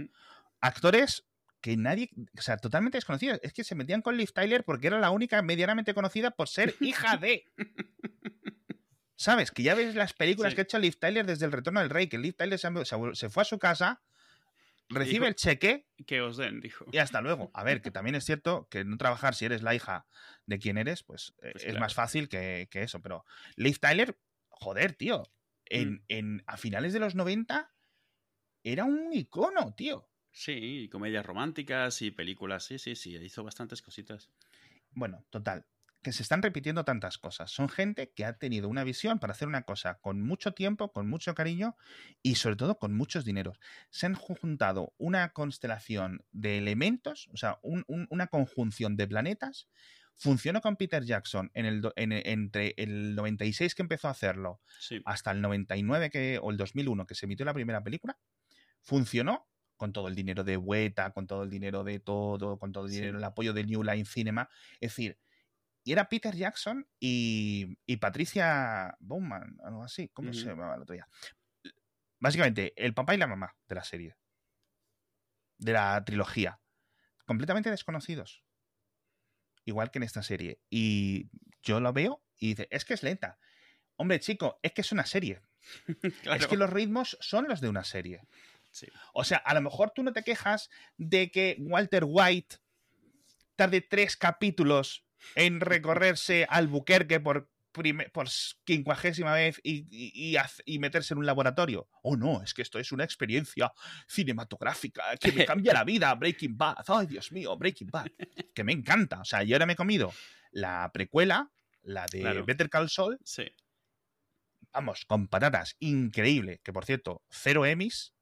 A: Actores que nadie, o sea, totalmente desconocidos. Es que se metían con Liv Tyler porque era la única medianamente conocida por ser hija de. ¿Sabes? Que ya ves las películas
B: Sí.
A: que ha hecho Liv Tyler desde el retorno del rey, que Liv Tyler se, se- se fue a su casa, recibe
B: Dijo-
A: el cheque
B: Que os den, dijo.
A: y hasta luego. A ver, que también es cierto que no trabajar si eres la hija de quien eres, pues, eh,
B: Pues
A: es
B: claro.
A: más fácil que, que eso. Pero Liv Tyler, joder, tío. En,
B: Mm.
A: en- a finales de los 90 era un icono, tío.
B: Sí, y comedias románticas y películas, sí, sí, sí, hizo bastantes cositas.
A: Bueno, total, que se están repitiendo tantas cosas. Son gente que ha tenido una visión para hacer una cosa con mucho tiempo, con mucho cariño y sobre todo con muchos dineros. Se han juntado una constelación de elementos, o sea, un- un- una conjunción de planetas. Funcionó con Peter Jackson en el, en- entre el 96 que empezó a hacerlo
B: Sí.
A: hasta el 99 que, o el 2001 que se emitió la primera película, funcionó con todo el dinero de Weta, con todo el dinero de todo, con todo el
B: Sí.
A: dinero, el apoyo de New Line Cinema. Es decir, y era Peter Jackson y, y Patricia Bowman, algo así, ¿cómo se llamaba el otro día? Básicamente, el papá y la mamá de la serie, de la trilogía, completamente desconocidos. Igual que en esta serie. Y yo lo veo y dice, es que es lenta. Hombre, chico, es que es una serie.
B: Claro.
A: Es que los ritmos son los de una serie.
B: Sí.
A: O sea, a lo mejor tú no te quejas de que Walter White tarde tres capítulos en recorrerse Albuquerque por, por quincuagésima vez y, y- y haz- y meterse en un laboratorio. Oh, no, es que esto es una experiencia cinematográfica que me cambia la vida. Breaking Bad. Ay, Dios mío, Breaking Bad. Que me encanta. O sea, yo ahora me he comido la precuela, la de
B: Claro.
A: Better Call Saul,
B: Sí.
A: vamos, con patatas, increíble. Que por cierto, cero Emmys,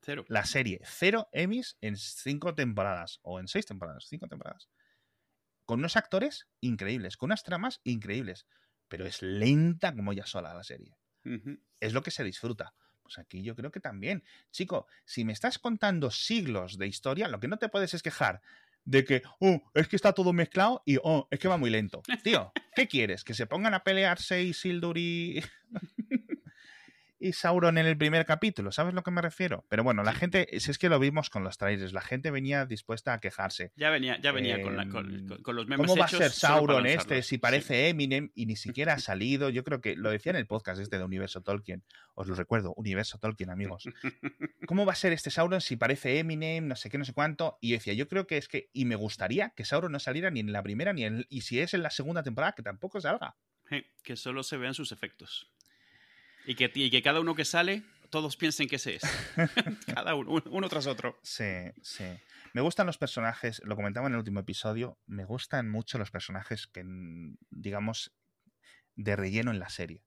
B: Cero.
A: la serie, cero Emmys en cinco temporadas, o en seis temporadas, cinco temporadas. Con unos actores increíbles, con unas tramas increíbles, pero es lenta como ya sola la serie. Es lo que se disfruta. Pues aquí yo creo que también. Chico, si me estás contando siglos de historia, lo que no te puedes es quejar de que, oh, es que está todo mezclado y, oh, es que va muy lento. Tío, ¿qué quieres? ¿Que se pongan a pelearse Isildur y, y Sauron en el primer capítulo? ¿Sabes a lo que me refiero? Pero bueno, la gente, si es que lo vimos con los trailers, la gente venía dispuesta a quejarse.
B: Ya venía, ya venía con, la-
A: Em,
B: con, con- con los memes
A: ¿Cómo va a ser Sauron este si parece Eminem y ni siquiera ha salido? Yo creo que lo decía en el podcast este de Universo Tolkien. Os lo recuerdo, Universo Tolkien, amigos. ¿Cómo va a ser este Sauron si parece Eminem, no sé qué, no sé cuánto? Y yo decía, yo creo que es que, y me gustaría que Sauron no saliera ni en la primera ni en, y si es en la segunda temporada, que tampoco salga.
B: Sí, que solo se vean sus efectos. Y que, y que cada uno que sale, todos piensen que ese es. cada uno, uno, tras otro.
A: Sí, sí. Me gustan los personajes, lo comentaba en el último episodio, me gustan mucho los personajes que, digamos, de relleno en la serie.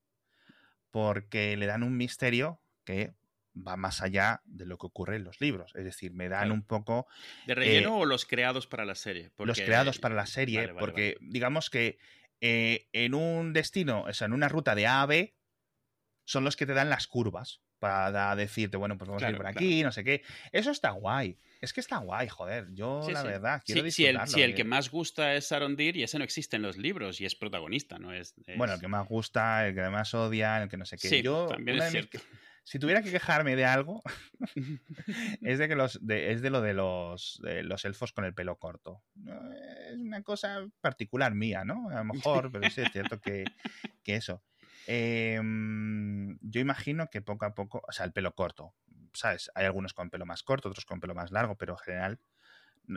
A: Porque le dan un misterio que va más allá de lo que ocurre en los libros. Es decir, me dan un poco
B: ¿De relleno o los creados para la serie?
A: los
B: Porque-
A: creados para la serie,
B: Vale, vale,
A: porque digamos que eh, en un destino, o sea, en una ruta de A a B, son los que te dan las curvas para decirte, bueno, pues vamos a ir por aquí, no sé qué. Eso está guay. Es que está guay, joder. Yo, la verdad, quiero
B: si el, si el que más gusta es Sarondir y ese no existe en los libros y es protagonista, ¿no? Es,
A: Bueno, el que más gusta, el que más odia, el que no sé qué. Yo, también es cierto. Si tuviera que quejarme de algo, es de que los es de lo de los, los elfos con el pelo corto. Es una cosa particular mía, ¿no? A lo mejor, pero sí es cierto que, que eso. Em, yo imagino que poco a poco, o sea, el pelo corto, ¿sabes? Hay algunos con pelo más corto, otros con pelo más largo, pero en general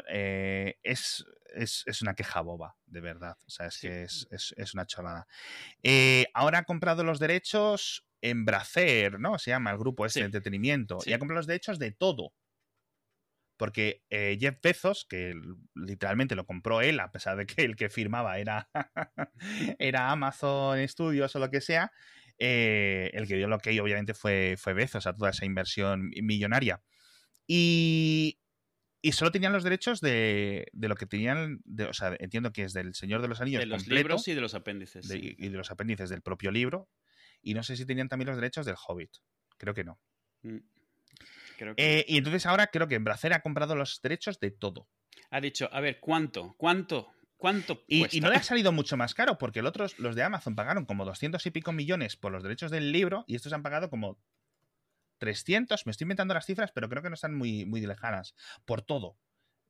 A: eh, es, es, una queja boba, de verdad. O sea, es que es, es, una chorrada. Eh, ahora ha comprado los derechos en Bracer, ¿no? Se llama el grupo ese de entretenimiento. Y ha comprado los derechos de todo. Porque eh, Jeff Bezos, que literalmente lo compró él, a pesar de que el que firmaba era, era Amazon Studios o lo que sea, eh, el que dio lo que obviamente fue, fue Bezos a toda esa inversión millonaria. Y, y solo tenían los derechos de, de lo que tenían, de, o sea, entiendo que es del Señor de los Anillos.
B: De los libros y de los apéndices.
A: Y de los apéndices del propio libro. Y no sé si tenían también los derechos del Hobbit. Creo que no. Mm. Eh, y entonces ahora creo que Embracer ha comprado los derechos de todo.
B: Ha dicho, a ver, ¿cuánto? ¿Cuánto? ¿Cuánto?
A: Y, no le ha salido mucho más caro, porque el otros, los de Amazon, pagaron como 200 y pico millones por los derechos del libro, y estos han pagado como 300. Me estoy inventando las cifras, pero creo que no están muy, muy lejanas. Por todo.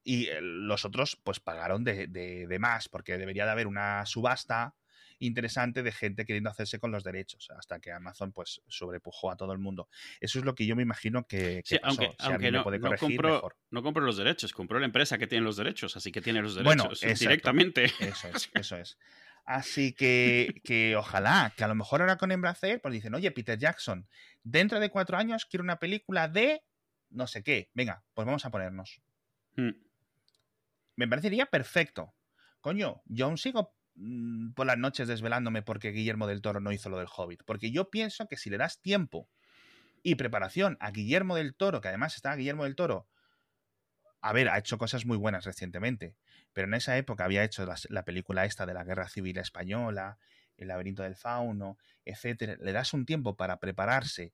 A: Y eh, los otros, pues pagaron de, de más, porque debería de haber una subasta interesante de gente queriendo hacerse con los derechos, hasta que Amazon pues sobrepujó a todo el mundo. Eso es lo que yo me imagino que,
B: Aunque, no, compró, no compró los derechos, compró la empresa que tiene los derechos, así que tiene los derechos directamente.
A: Eso es, eso es. Así que, que ojalá, que a lo mejor ahora con Embracer, pues dicen, oye, Peter Jackson, dentro de cuatro años quiero una película de no sé qué. Venga, pues vamos a ponernos. Hmm. Me parecería perfecto. Coño, yo aún sigo Mm, por las noches desvelándome porque Guillermo del Toro no hizo lo del Hobbit. Porque yo pienso que si le das tiempo y preparación a Guillermo del Toro, que además está Guillermo del Toro, a ver, ha hecho cosas muy buenas recientemente, pero en esa época había hecho la, película esta de la Guerra Civil Española, El laberinto del fauno, etcétera. Le das un tiempo para prepararse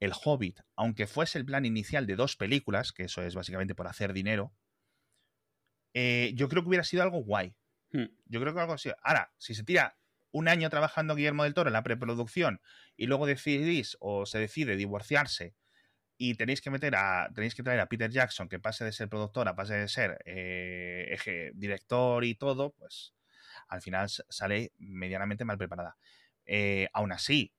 A: el Hobbit, aunque fuese el plan inicial de dos películas, que eso es básicamente por hacer dinero, eh, yo creo que hubiera sido algo guay. Hmm. Yo creo que algo así. Ahora, si se tira un año trabajando Guillermo del Toro en la preproducción y luego decidís o se decide divorciarse y tenéis que meter a tenéis que traer a Peter Jackson que pase de ser productor a pase de ser eh, director y todo, pues al final sale medianamente mal preparada. Eh, aún así,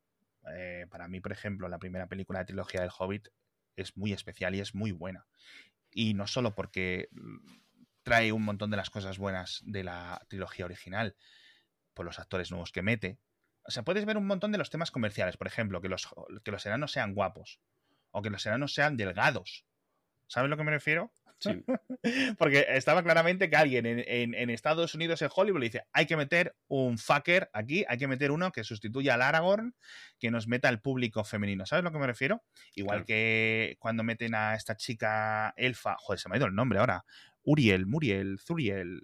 A: eh, para mí, por ejemplo, la primera película de trilogía del Hobbit es muy especial y es muy buena. Y no solo porque trae un montón de las cosas buenas de la trilogía original, por los actores nuevos que mete. O sea, puedes ver un montón de los temas comerciales, por ejemplo, que los, que los enanos sean guapos o que los enanos sean delgados. ¿Sabes a lo que me refiero? Sí. Porque estaba claramente que alguien en, Estados Unidos, en Hollywood, le dice, hay que meter un fucker aquí, hay que meter uno que sustituya al Aragorn, que nos meta al público femenino. ¿Sabes a lo que me refiero? Igual que cuando meten a esta chica elfa, joder, se me ha ido el nombre ahora, Uriel, Muriel, Zuriel,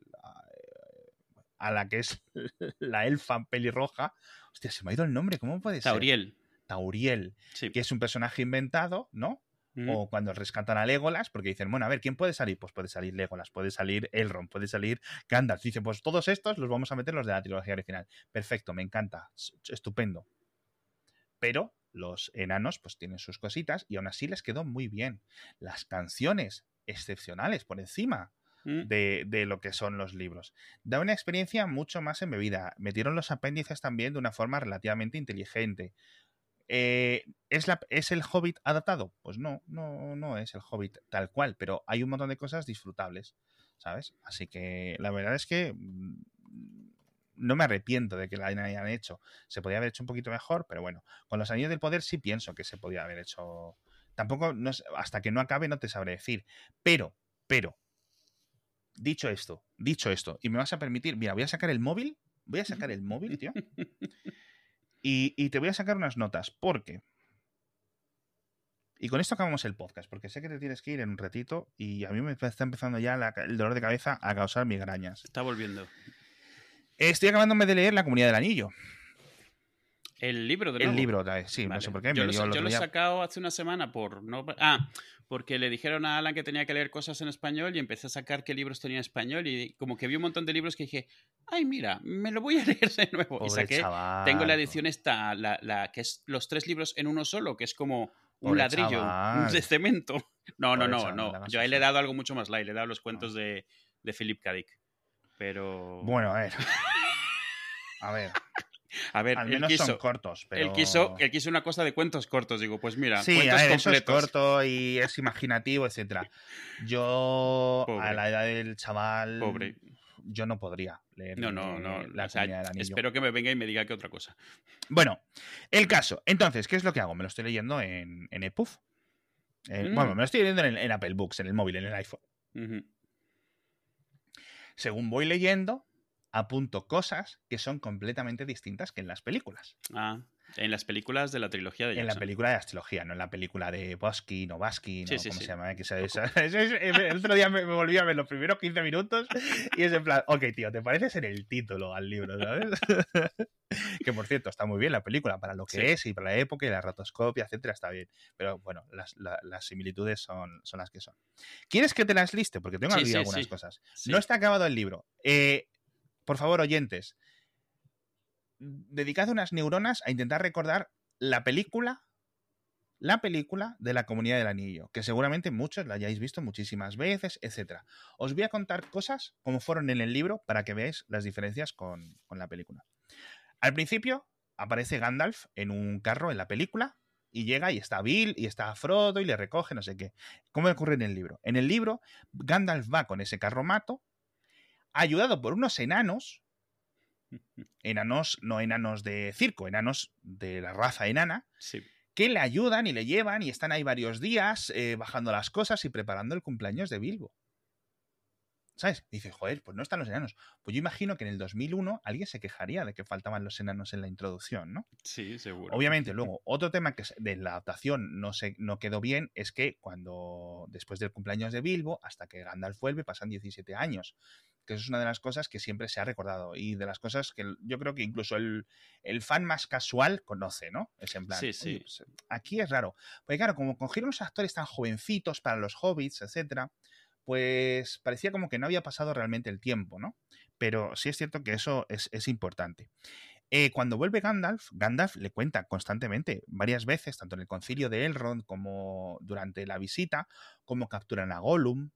A: a la que es la elfa pelirroja. Hostia, se me ha ido el nombre, ¿cómo puede ser?
B: Tauriel.
A: Tauriel, que es un personaje inventado, ¿no? O cuando rescatan a Legolas, porque dicen, bueno, a ver, ¿quién puede salir? Pues puede salir Legolas, puede salir Elrond, puede salir Gandalf. Dicen, pues todos estos los vamos a meter los de la trilogía original. Perfecto, me encanta, estupendo. Pero los enanos pues tienen sus cositas y aún así les quedó muy bien. Las canciones excepcionales por encima mm. de, lo que son los libros. Da una experiencia mucho más embebida. Metieron los apéndices también de una forma relativamente inteligente. Eh, ¿es, la, ¿Es el Hobbit adaptado? Pues no, no, no es el Hobbit tal cual, pero hay un montón de cosas disfrutables, ¿sabes? Así que la verdad es que mm, no me arrepiento de que la hayan hecho. Se podía haber hecho un poquito mejor, pero bueno, con los Anillos del Poder sí pienso que se podía haber hecho Tampoco, hasta que no acabe no te sabré decir. Pero, pero, dicho esto, dicho esto, y me vas a permitir, mira, voy a sacar el móvil, voy a sacar el móvil, tío, y, te voy a sacar unas notas, porque... Y con esto acabamos el podcast, porque sé que te tienes que ir en un ratito y a mí me está empezando ya el dolor de cabeza a causar migrañas.
B: Está volviendo.
A: Estoy acabándome de leer La Comunidad del Anillo.
B: El libro de
A: El
B: nuevo.
A: libro otra vez, sí, no sé por qué.
B: Yo
A: me
B: lo,
A: dio el
B: yo lo he sacado hace una semana por no ah porque le dijeron a Alan que tenía que leer cosas en español y empecé a sacar qué libros tenía en español y como que vi un montón de libros que dije ay mira me lo voy a leer de nuevo y
A: Pobre
B: saqué
A: chaval,
B: tengo la edición esta la, la que es los tres libros en uno solo que es como un
A: Pobre
B: ladrillo
A: chaval.
B: de cemento no no
A: Pobre
B: no
A: no
B: yo ahí le he dado algo mucho más light le he dado los cuentos de de Philip K. Dick pero
A: Bueno, a ver. A ver,
B: a ver
A: al
B: él
A: menos
B: quiso
A: son cortos, pero...
B: él quiso él quiso una cosa de cuentos cortos digo pues mira
A: Sí,
B: cuentos
A: a ver, eso es
B: completos
A: corto y es imaginativo, etcétera. Yo, a la edad del chaval,
B: Pobre.
A: yo no podría leer
B: No, no, no.
A: la
B: o sea,
A: Comunidad del Anillo.
B: espero que me venga y me diga que otra cosa.
A: Bueno, el caso. Entonces, ¿qué es lo que hago? Me lo estoy leyendo en, en EPUB. Eh,
B: Mm.
A: Bueno, me lo estoy leyendo en, en Apple Books, en el móvil, en el iPhone. Según voy leyendo, apunto cosas que son completamente distintas que en las películas.
B: Ah, en las películas de la trilogía de
A: En la
B: Jackson.
A: película de la trilogía, no en la película de Boskin o Baskin
B: Sí,
A: o
B: sí,
A: como
B: sí.
A: se llama. Que se- el otro día me, me volví a ver los primeros 15 minutos y es en plan, ok, tío, te pareces en el título al libro, ¿sabes? que por cierto, está muy bien la película para lo que es y para la época y la rotoscopia, etcétera, está bien. Pero bueno, las, la- las similitudes son, son las que son. ¿Quieres que te las liste? Porque tengo aquí algunas cosas. No está acabado el libro. Eh, por favor, oyentes, dedicad unas neuronas a intentar recordar la película, la película de la Comunidad del Anillo, que seguramente muchos la hayáis visto muchísimas veces, etc. Os voy a contar cosas como fueron en el libro para que veáis las diferencias con, con la película. Al principio aparece Gandalf en un carro en la película y llega y está Bill y está Frodo y le recoge, no sé qué. ¿Cómo ocurre en el libro? En el libro, Gandalf va con ese carromato, ayudado por unos enanos, enanos, no enanos de circo, enanos de la raza enana,
B: Sí.
A: que le ayudan y le llevan y están ahí varios días eh, bajando las cosas y preparando el cumpleaños de Bilbo. ¿Sabes? Dice, joder, pues no están los enanos. Pues yo imagino que en el 2001 alguien se quejaría de que faltaban los enanos en la introducción, ¿no?
B: Sí, seguro.
A: Obviamente, luego, otro tema que de la adaptación no, se, no quedó bien es que cuando, después del cumpleaños de Bilbo, hasta que Gandalf vuelve, pasan 17 años. Que eso es una de las cosas que siempre se ha recordado y de las cosas que yo creo que incluso el, el fan más casual conoce, ¿no? Es en plan,
B: Sí,
A: "Oye,
B: sí.
A: pues, aquí es raro. Porque claro, como cogieron unos actores tan jovencitos para los hobbits, etcétera, pues parecía como que no había pasado realmente el tiempo, ¿no? Pero sí es cierto que eso es, es importante. Eh, cuando vuelve Gandalf, Gandalf le cuenta constantemente, varias veces, tanto en el concilio de Elrond como durante la visita, cómo capturan a Gollum,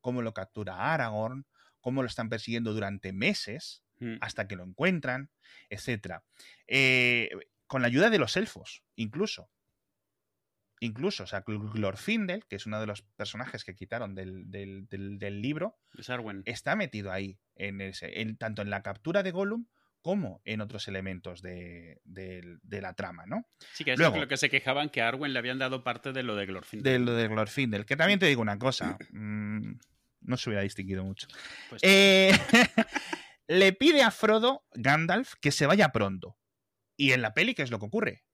A: cómo lo captura Aragorn, cómo lo están persiguiendo durante meses
B: Mm.
A: hasta que lo encuentran, etc. con la ayuda de los elfos, incluso. Incluso, o sea, Gl- Glorfindel, que es uno de los personajes que quitaron del, del- del- del libro,
B: Es
A: está metido ahí, en ese, en- tanto en la captura de Gollum como en otros elementos de, de- de la trama, ¿no?
B: Sí, que es
A: luego-
B: lo que se quejaban que a Arwen le habían dado parte de lo de Glorfindel.
A: De lo de Glorfindel, que también te digo una cosa, mm, no se hubiera distinguido mucho.
B: Pues,
A: Eh, le pide a Frodo, Gandalf, que se vaya pronto. Y en la peli, ¿qué es lo que ocurre?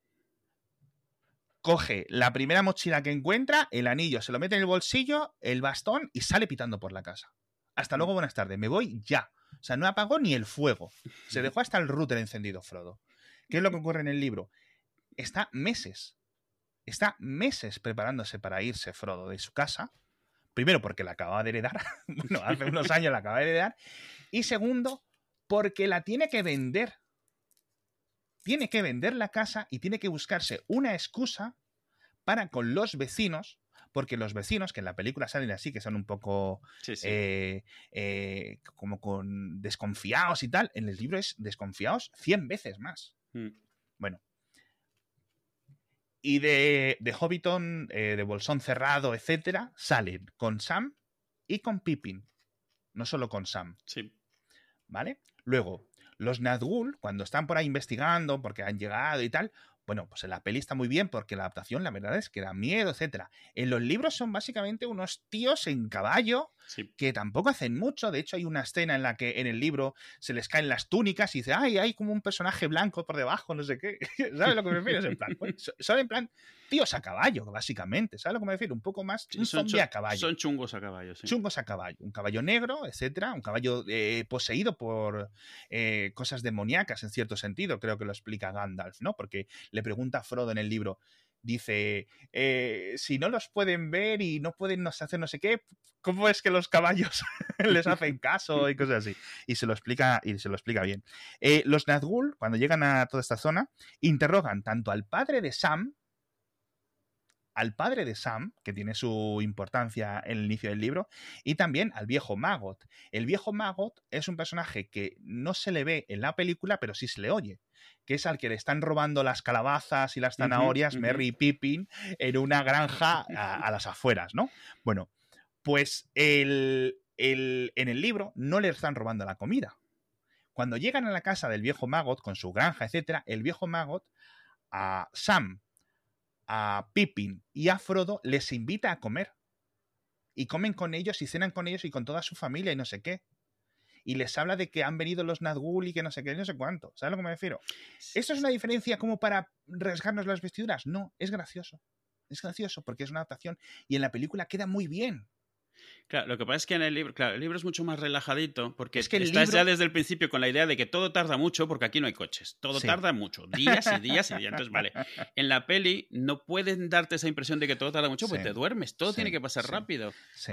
A: Coge la primera mochila que encuentra, el anillo, se lo mete en el bolsillo, el bastón y sale pitando por la casa. Hasta luego, buenas tardes, me voy ya. O sea, no apagó ni el fuego. Se dejó hasta el router encendido, Frodo. ¿Qué es lo que ocurre en el libro? Está meses, está meses preparándose para irse Frodo de su casa. Primero, porque la acababa de heredar. bueno, hace unos años la acaba de heredar. Y segundo, porque la tiene que vender. Tiene que vender la casa y tiene que buscarse una excusa para con los vecinos, porque los vecinos, que en la película salen así, que son un poco
B: sí, sí.
A: eh, eh, como con desconfiados y tal, en el libro es desconfiados 100 veces más.
B: Mm.
A: Bueno. Y de, de Hobbiton, eh, de Bolsón Cerrado, etcétera, salen con Sam y con Pippin. No solo con Sam,
B: Sí.
A: ¿vale? Luego, los Nazgûl, cuando están por ahí investigando, porque han llegado y tal, Bueno, pues en la peli está muy bien porque la adaptación, la verdad es que da miedo, etcétera. En los libros son básicamente unos tíos en caballo
B: Sí.
A: que tampoco hacen mucho. De hecho, hay una escena en la que en el libro se les caen las túnicas y dice, ay, hay como un personaje blanco por debajo, no sé qué. ¿Sabes lo que me refiero? En plan, son en plan tíos a caballo, básicamente. ¿Sabes lo que me refiero? Un poco más un
B: son,
A: zombie a caballo.
B: son chungos a caballo, sí.
A: Chungos a caballo. Un caballo negro, etcétera. Un caballo eh, poseído por eh, cosas demoníacas, en cierto sentido. Creo que lo explica Gandalf, ¿no? Porque le pregunta a Frodo en el libro. Dice, eh, si no los pueden ver y no pueden hacer no sé qué, ¿cómo es que los caballos les hacen caso y cosas así? Y se lo explica, y se lo explica bien. Eh, los Nazgûl, cuando llegan a toda esta zona, interrogan tanto al padre de Sam, al padre de Sam, que tiene su importancia en el inicio del libro, y también al viejo Magot. El viejo Magot es un personaje que no se le ve en la película, pero sí se le oye, que es al que le están robando las calabazas y las zanahorias. Merry y Pippin, en una granja a, a las afueras, ¿no? Bueno, pues el, el- en el libro no le están robando la comida. Cuando llegan a la casa del viejo Magot con su granja, etcétera, el viejo Magot a Sam, a Pippin y a Frodo les invita a comer. Y comen con ellos y cenan con ellos y con toda su familia y no sé qué. Y les habla de que han venido los Nazgûl y que no sé qué, no sé cuánto. ¿Sabes a lo que me refiero? ¿Esto es una diferencia como para rasgarnos las vestiduras? No, es gracioso. Es gracioso porque es una adaptación y en la película queda muy bien.
B: Claro, lo que pasa es que en el libro, claro, el libro es mucho más relajadito porque
A: Es que el
B: estás
A: libro-
B: ya desde el principio con la idea de que todo tarda mucho porque aquí no hay coches. Todo
A: Sí.
B: tarda mucho, días y días y días. Entonces, vale. En la peli no pueden darte esa impresión de que todo tarda mucho porque
A: Sí.
B: te duermes. Todo
A: Sí,
B: tiene que pasar rápido.
A: Sí.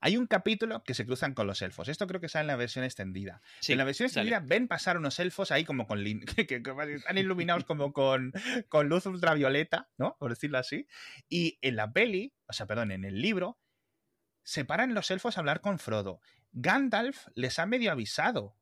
A: Hay un capítulo que se cruzan con los elfos. Esto creo que sale en la versión extendida.
B: Sí,
A: en la versión
B: sale.
A: extendida ven pasar unos elfos ahí como con lin- que, que- que están iluminados como con, con luz ultravioleta, ¿no? Por decirlo así. Y en la peli, o sea, perdón, en el libro, se paran los elfos a hablar con Frodo. Gandalf les ha medio avisado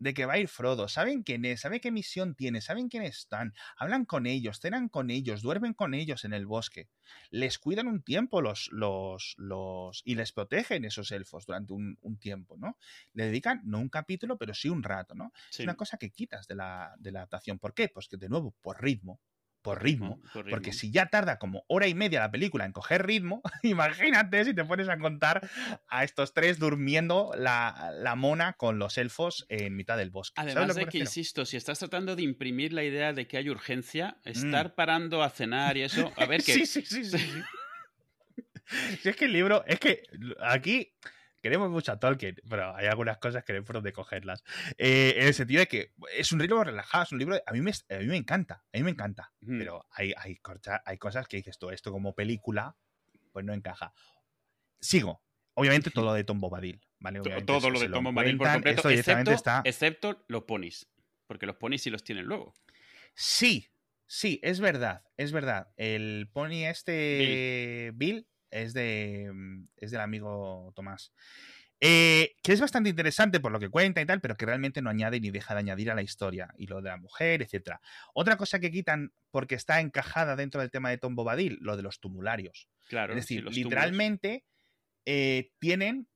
A: de que va a ir Frodo. Saben quién es, saben qué misión tiene, saben quiénes están. Hablan con ellos, cenan con ellos, duermen con ellos en el bosque. Les cuidan un tiempo los, los, los y les protegen esos elfos durante un, un tiempo, ¿no? Le dedican no un capítulo, pero sí un rato, ¿no?
B: Sí.
A: Es una cosa que quitas de la, de la adaptación. ¿Por qué? Pues que de nuevo, por ritmo. Por ritmo.
B: por
A: Porque si ya tarda como hora y media la película en coger ritmo, imagínate si te pones a contar a estos tres durmiendo la, la mona con los elfos en mitad del bosque. ¿Sabes
B: Además de que,
A: refiero?
B: insisto, si estás tratando de imprimir la idea de que hay urgencia,
A: Mm.
B: estar parando a cenar y eso, a ver
A: Sí, sí, sí, sí. sí. Si es que el libro, es que aquí queremos mucho a Tolkien, pero hay algunas cosas que no hay por dónde cogerlas. Eh, en el sentido de que es un libro relajado, es un libro, a mí me, a mí me encanta, a mí me encanta,
B: Ujú.
A: pero hay, hay, corcha- hay cosas que dices tú, esto como película, pues no encaja. Sigo. Obviamente todo lo de Tom Bobadil, ¿vale? Obviamente
B: todo lo de Tom Bombadil por completo, excepto,
A: está...
B: excepto los ponis. Porque los ponis sí los tienen luego.
A: Sí, sí, es verdad, es verdad. El pony este Bill, es de mm, es del amigo Tomás. Eh, que es bastante interesante por lo que cuenta y tal, pero que realmente no añade ni deja de añadir a la historia y lo de la mujer, etcétera. Otra cosa que quitan porque está encajada dentro del tema de Tom Bobadil, lo de los tumularios.
B: Claro.
A: es decir, literalmente eh, tienen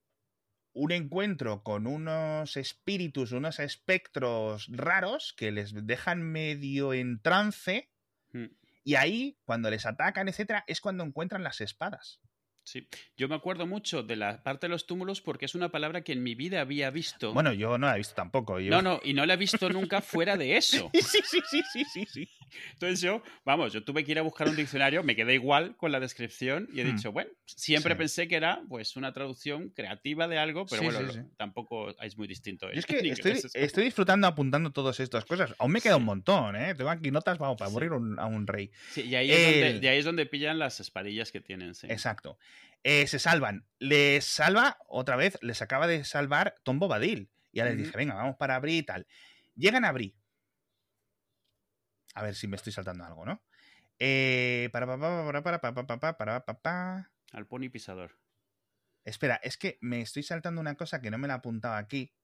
A: un encuentro con unos espíritus, unos espectros raros que les dejan medio en trance
B: Mm.
A: Y ahí, cuando les atacan, etcétera, es cuando encuentran las espadas.
B: Sí. Yo me acuerdo mucho de la parte de los túmulos porque es una palabra que en mi vida había visto.
A: Bueno, yo no la he visto tampoco. yo-
B: no, no, y no la he visto nunca fuera de eso.
A: Sí, sí, sí, sí, sí, sí.
B: Entonces yo, vamos, yo tuve que ir a buscar un diccionario, me quedé igual con la descripción y he
A: Hmm.
B: dicho, bueno, siempre
A: Sí.
B: pensé que era pues una traducción creativa de algo, pero
A: Sí,
B: bueno,
A: sí,
B: lo-
A: sí.
B: tampoco es muy distinto.
A: Yo es que estoy, disfrutando apuntando todas estas cosas. Aún me queda un montón, ¿eh? Tengo aquí notas vamos, para un- a un rey.
B: Sí, y ahí, es donde, de ahí es donde pillan las espadillas que tienen, sí.
A: Exacto. Eh, se salvan. Les salva, otra vez, les acaba de salvar Tom Bobadil. Y ya les dije, venga, vamos para Bri y tal. Llegan a Bri. A ver si me estoy saltando algo, ¿no? Eh, para, pa, pa, para, para, pa, pa, pa, pa, para, pa, pa.
B: Al pony pisador.
A: Espera, es que me estoy saltando una cosa que no me la he apuntado aquí.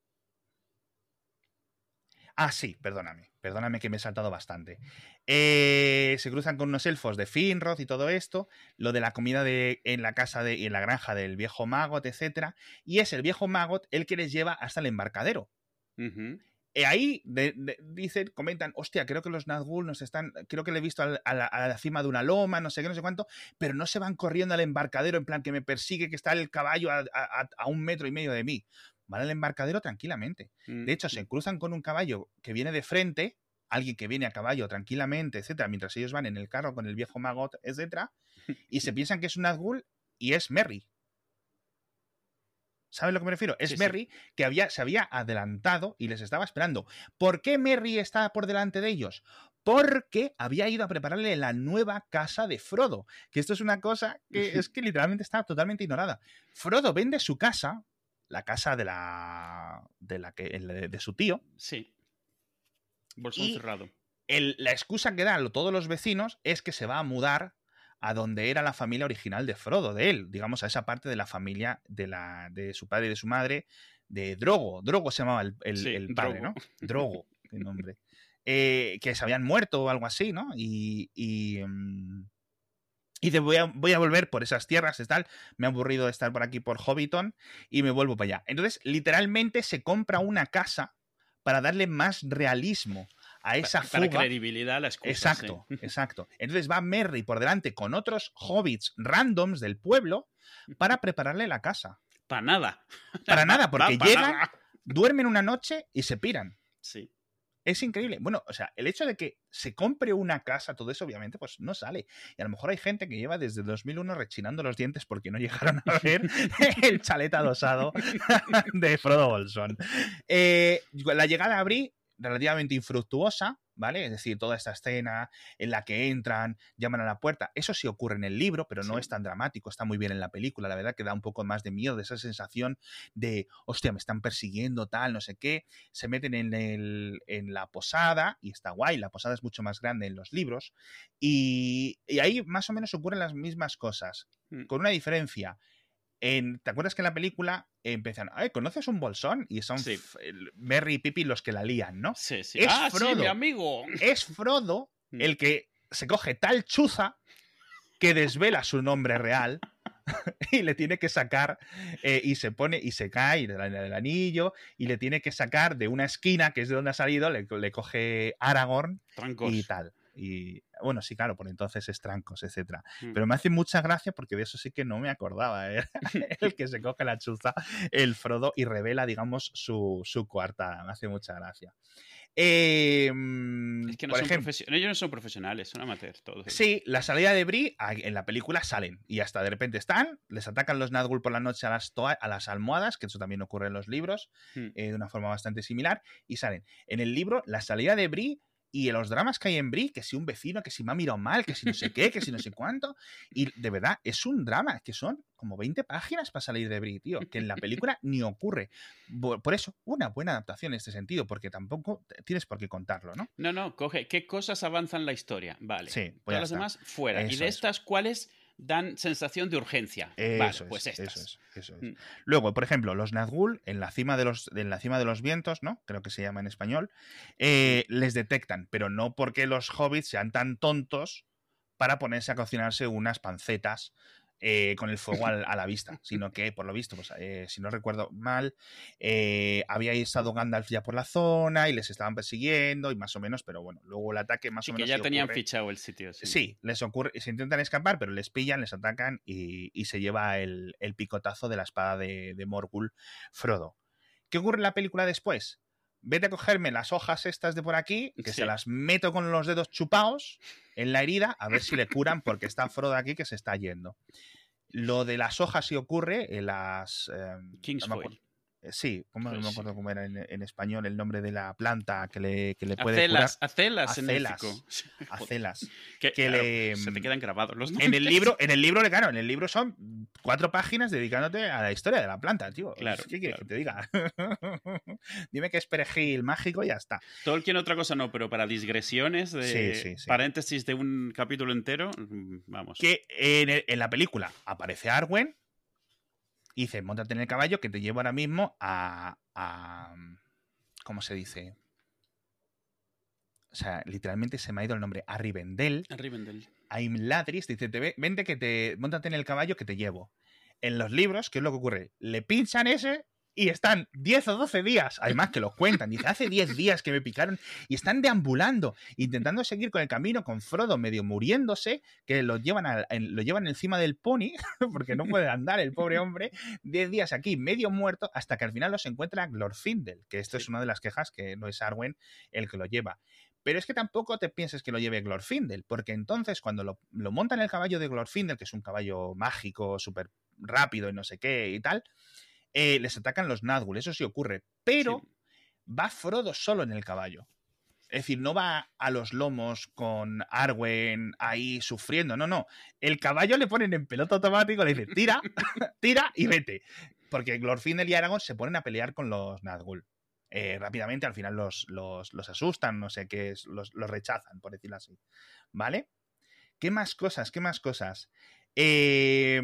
A: Ah, sí, perdóname. Perdóname que me he saltado bastante. Eh, se cruzan con unos elfos de Finrod y todo esto. Lo de la comida de, en la casa de, y en la granja del viejo Magot, etcétera. Y es el viejo Magot el que les lleva hasta el embarcadero.
B: Ujú.
A: eh, ahí de- de- dicen, comentan, hostia, creo que los Nazgûl nos están, creo que le he visto a la, a la cima de una loma, no sé qué, no sé cuánto, pero no se van corriendo al embarcadero en plan que me persigue, que está el caballo a un metro y medio de mí. Van al embarcadero tranquilamente.
B: Mm.
A: De hecho, se cruzan con un caballo que viene de frente, alguien que viene a caballo tranquilamente, etcétera, mientras ellos van en el carro con el viejo magot, etcétera, y se piensan que es un Nazgûl y es Merry. ¿Sabes a lo que me refiero? Es
B: Sí, sí.
A: Merry que había, se había adelantado y les estaba esperando. ¿Por qué Merry está por delante de ellos? Porque había ido a prepararle la nueva casa de Frodo. Que esto es una cosa que es que literalmente está totalmente ignorada. Frodo vende su casa, la casa de la. de la que. de, su tío.
B: Sí. Bolsón
A: Y-
B: cerrado.
A: El- la excusa que dan todos los vecinos es que se va a mudar a donde era la familia original de Frodo, de él, digamos, a esa parte de la familia de, la, de su padre y de su madre, de Drogo. Drogo se llamaba el, el-
B: Sí,
A: el padre,
B: Drogo.
A: ¿no? Drogo, qué nombre. Eh, que se habían muerto o algo así, ¿no? Y. y mm, y de voy a, voy a volver por esas tierras y tal. Me ha aburrido de estar por aquí por Hobbiton y me vuelvo para allá. Entonces, literalmente se compra una casa para darle más realismo a esa
B: para
A: fuga.
B: credibilidad a la excusa.
A: Exacto, exacto. Entonces va Merry por delante con otros hobbits randoms del pueblo para prepararle la casa.
B: Para nada.
A: Para nada, porque
B: pa'
A: llegan,
B: nada.
A: duermen una noche y se piran.
B: Sí.
A: Es increíble. Bueno, o sea, el hecho de que se compre una casa, todo eso obviamente pues no sale. Y a lo mejor hay gente que lleva desde 2001 rechinando los dientes porque no llegaron a ver el chalet adosado de Frodo Bolsón. Eh, la llegada a Bri, relativamente infructuosa, ¿vale? Es decir, toda esta escena en la que entran, llaman a la puerta, eso sí ocurre en el libro, pero no
B: Sí.
A: es tan dramático, está muy bien en la película, la verdad que da un poco más de miedo, de esa sensación de, hostia, me están persiguiendo, tal, no sé qué, se meten en, el, en la posada y está guay, la posada es mucho más grande en los libros y, y ahí más o menos ocurren las mismas cosas,
B: Mm.
A: con una diferencia. En, ¿Te acuerdas que en la película empiezan, ay, ¿conoces un bolsón? Y son
B: Sí.
A: Merry y Pippin los que la lían, ¿no?
B: Sí, sí.
A: Es
B: ah, sí,
A: Frodo.
B: mi amigo.
A: Es Frodo
B: Mm.
A: el que se coge tal chuza que desvela su nombre real y le tiene que sacar eh, y se pone y se cae del, del anillo y le tiene que sacar de una esquina que es de donde ha salido, le, le coge Aragorn
B: Trancos.
A: y tal. Y bueno, sí, claro, por entonces es trancos, etcétera.
B: Mm.
A: Pero me hace mucha gracia porque de eso sí que no me acordaba. ¿eh? el que se coge la chuza, el Frodo, y revela, digamos, su, su coartada. Me hace mucha gracia. Eh,
B: Es que no
A: por
B: son
A: ejemplo.
B: Ellos no son profesionales, son amateurs todos.
A: Sí, la salida de Bri a- en la película salen y hasta de repente están, les atacan los Nazgûl por la noche a las, a las almohadas, que eso también ocurre en los libros
B: Mm.
A: eh, de una forma bastante similar, y salen. En el libro, la salida de Bri y los dramas que hay en Bri, que si un vecino, que si me ha mirado mal, que si no sé qué, que si no sé cuánto, y de verdad, es un drama, que son como 20 páginas para salir de Bri, tío, que en la película ni ocurre. Por eso, una buena adaptación en este sentido, porque tampoco tienes por qué contarlo, ¿no?
B: No, no, coge. ¿Qué cosas avanzan la historia? Vale.
A: Sí, pues
B: Todas las demás, fuera. y de
A: es.
B: estas, ¿cuáles dan sensación de urgencia?
A: Eso
B: vale,
A: es,
B: pues estas.
A: eso es, eso es.
B: Mm.
A: Luego, por ejemplo, los Nazgûl, en la cima de los, en la cima de los vientos, ¿no? Creo que se llama en español, eh, les detectan, pero no porque los hobbits sean tan tontos para ponerse a cocinarse unas pancetas eh, con el fuego al- a la vista, sino que, por lo visto, pues, eh, si no recuerdo mal, eh, había estado Gandalf ya por la zona y les estaban persiguiendo y más o menos, pero bueno, luego el ataque más
B: Sí,
A: o
B: que
A: menos
B: ya
A: sí
B: tenían
A: ocurre.
B: fichado el sitio. Sí.
A: Sí, les ocurre, se intentan escapar, pero les pillan, les atacan y, y se lleva el, el picotazo de la espada de, de Morgul Frodo. ¿Qué ocurre en la película después? Vete a cogerme las hojas estas de por aquí, que
B: Sí.
A: se las meto con los dedos chupados en la herida, a ver si le curan, porque está Frodo aquí que se está yendo. Lo de las hojas sí ocurre, en las... eh,
B: Kingsfoil.
A: acuerdo- eh, Sí, ¿cómo- no
B: Pues
A: me
B: sí.
A: acuerdo cómo era en, en español el nombre de la planta que le, que le puede
B: Acelas, acelas en
A: Acelas. curar. Acelas.
B: Que,
A: que
B: claro,
A: le-
B: Se te quedan grabados los
A: En
B: nombres.
A: el libro, en el libro, claro, en el libro son cuatro páginas dedicándote a la historia de la planta, tío.
B: Claro,
A: ¿Qué quieres
B: claro.
A: que te diga? Dime que es perejil mágico y ya está.
B: Tolkien otra cosa no, pero para digresiones de
A: Sí, sí, sí.
B: paréntesis de un capítulo entero, mm, vamos.
A: Que en, el- en la película aparece Arwen y dice, montate en el caballo que te llevo ahora mismo a, a- ¿Cómo se dice? O sea, literalmente se me ha ido el nombre. A Rivendell.
B: A Rivendell.
A: a Imladris, dice, te ve- vente que te, montate en el caballo que te llevo. En los libros, ¿qué es lo que ocurre? Le pinchan ese y están 10 o 12 días, además que lo cuentan, dice, hace 10 días que me picaron y están deambulando, intentando seguir con el camino con Frodo medio muriéndose, que lo llevan, lo llevan encima del pony, porque no puede andar el pobre hombre, 10 días aquí medio muerto, hasta que al final los encuentra Glorfindel, que esto es una de las quejas que no es Arwen el que lo lleva. Pero es que tampoco te pienses que lo lleve Glorfindel, porque entonces cuando lo, lo montan el caballo de Glorfindel, que es un caballo mágico, súper rápido y no sé qué y tal, eh, les atacan los Nazgûl, eso sí ocurre, pero va Frodo solo en el caballo. Es decir, no va a los lomos con Arwen ahí sufriendo, no, no. El caballo le ponen en pelota automático, le dicen, tira, tira y vete. Porque Glorfindel y Aragorn se ponen a pelear con los Nazgûl. Eh, rápidamente, al final los, los, asustan, no sé qué es, los, los, rechazan, por decirlo así. ¿Vale? ¿Qué más cosas? ¿Qué más cosas? Eh,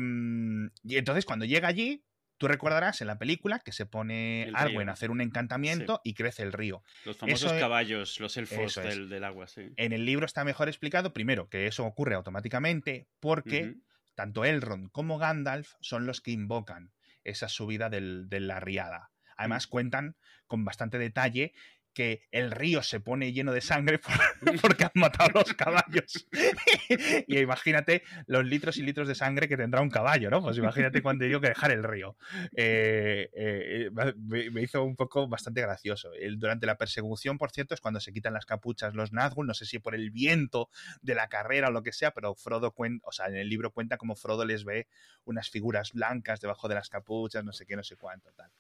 A: y entonces, cuando llega allí, Tú recordarás en la película que se pone Arwen a hacer un encantamiento y crece el río.
B: Los famosos caballos, los elfos del, agua, sí.
A: En el libro está mejor explicado, primero, que eso ocurre automáticamente porque tanto Elrond como Gandalf son los que invocan esa subida de la riada. Además, mm. cuentan con bastante detalle que el río se pone lleno de sangre porque han matado los caballos. y imagínate los litros y litros de sangre que tendrá un caballo, ¿no? Pues imagínate cuando digo que dejar el río. Eh, eh, me, hizo un poco bastante gracioso. durante la persecución, por cierto, es cuando se quitan las capuchas los Nazgûl, no sé si por el viento de la carrera o lo que sea, pero Frodo cuenta, o sea, en el libro cuenta como Frodo les ve unas figuras blancas debajo de las capuchas, no sé qué, no sé cuánto, tal.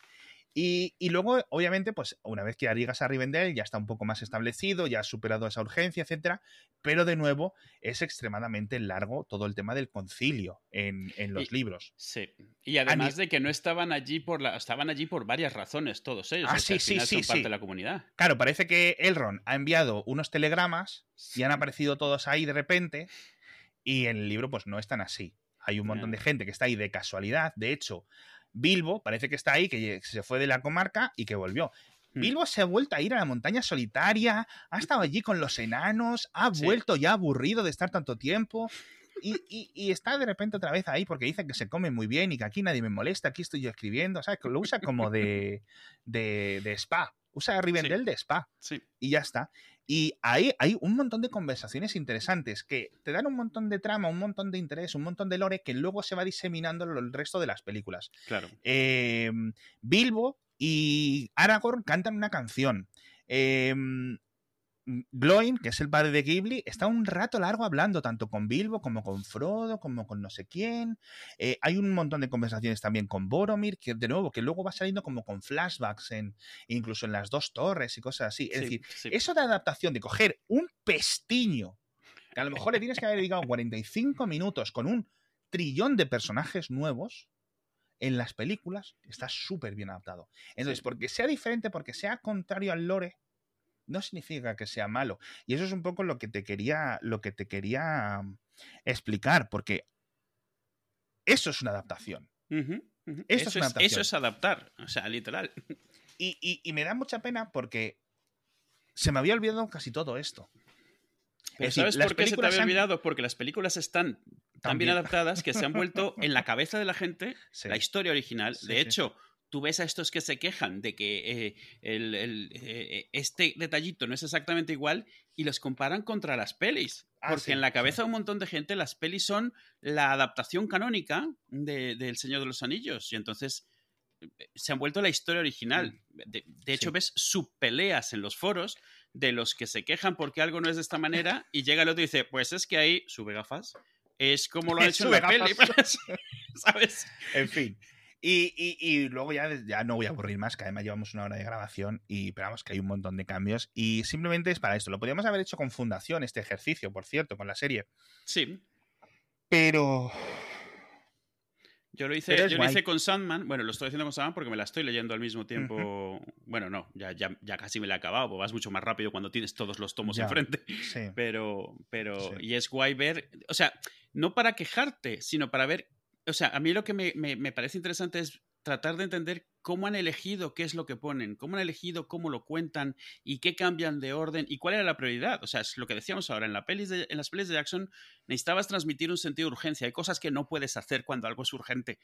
A: Y, luego, obviamente, pues una vez que llegas a Rivendell ya está un poco más establecido, ya ha superado esa urgencia, etcétera, pero de nuevo es extremadamente largo todo el tema del concilio en, los libros.
B: Sí. Y además de que no estaban allí por la, estaban allí por varias razones todos ellos. Ah, sí, sí, sí, parte de la comunidad.
A: Claro, parece que Elrond ha enviado unos telegramas y han aparecido todos ahí de repente y en el libro pues no están así. Hay un montón de gente que está ahí de casualidad. De hecho, Bilbo parece que está ahí, que se fue de la comarca y que volvió. Hmm. Bilbo se ha vuelto a ir a la montaña solitaria, ha estado allí con los enanos, ha vuelto ya aburrido de estar tanto tiempo. Y, está de repente otra vez ahí porque dice que se come muy bien y que aquí nadie me molesta, aquí estoy yo escribiendo, ¿sabes? Lo usa como de, de, de spa, usa Rivendell de spa.
B: Sí.
A: Y ya está. Y ahí hay un montón de conversaciones interesantes que te dan un montón de trama, un montón de interés, un montón de lore que luego se va diseminando el resto de las películas.
B: Claro.
A: Em, Bilbo y Aragorn cantan una canción. Eh, Gloin, que es el padre de Ghibli, está un rato largo hablando, tanto con Bilbo como con Frodo, como con no sé quién. Eh, hay un montón de conversaciones también con Boromir, que de nuevo, que luego va saliendo como con flashbacks, en, incluso en las dos torres y cosas así. Es decir, eso de adaptación, de coger un pestiño, que a lo mejor le tienes que haber dedicado 45 minutos con un trillón de personajes nuevos, en las películas está súper bien adaptado. Entonces, porque sea diferente, porque sea contrario al lore, no significa que sea malo. Y eso es un poco lo que te quería, lo que te quería explicar, porque eso es una adaptación.
B: Eso, es, eso, es, adaptar, o sea, literal.
A: Y, me da mucha pena porque se me había olvidado casi todo esto.
B: ¿Sabes por qué se te había olvidado? Porque las películas están tan bien adaptadas que se han vuelto en la cabeza de la gente la historia original. de hecho, tú ves a estos que se quejan de que eh, eh, este detallito no es exactamente igual y los comparan contra las pelis. Ah, porque en la cabeza de un montón de gente las pelis son la adaptación canónica de, del Señor de los Anillos. Y entonces eh, se han vuelto la historia original. Mm. De, hecho, ves subpeleas en los foros de los que se quejan porque algo no es de esta manera y llega el otro y dice, pues es que ahí sube gafas. Es como lo ha hecho en la peli. ¿Sabes?
A: En fin. Y, luego ya, ya no voy a aburrir más, que además llevamos una hora de grabación y esperamos que hay un montón de cambios. Y simplemente es para esto. Lo podríamos haber hecho con Fundación, este ejercicio, por cierto, con la serie.
B: Sí.
A: Pero.
B: Yo lo hice, yo lo hice con Sandman. Bueno, lo estoy haciendo con Sandman porque me la estoy leyendo al mismo tiempo. Bueno, no, ya, ya, ya, casi me la he acabado. Pues vas mucho más rápido cuando tienes todos los tomos enfrente. Sí. Pero, pero, y es guay ver. O sea, no para quejarte, sino para ver o sea, a mí lo que me, parece interesante es tratar de entender cómo han elegido qué es lo que ponen, cómo han elegido cómo lo cuentan y qué cambian de orden y cuál era la prioridad. O sea, es lo que decíamos ahora, en, la pelis en las pelis de Jackson necesitabas transmitir un sentido de urgencia. Hay cosas que no puedes hacer cuando algo es urgente.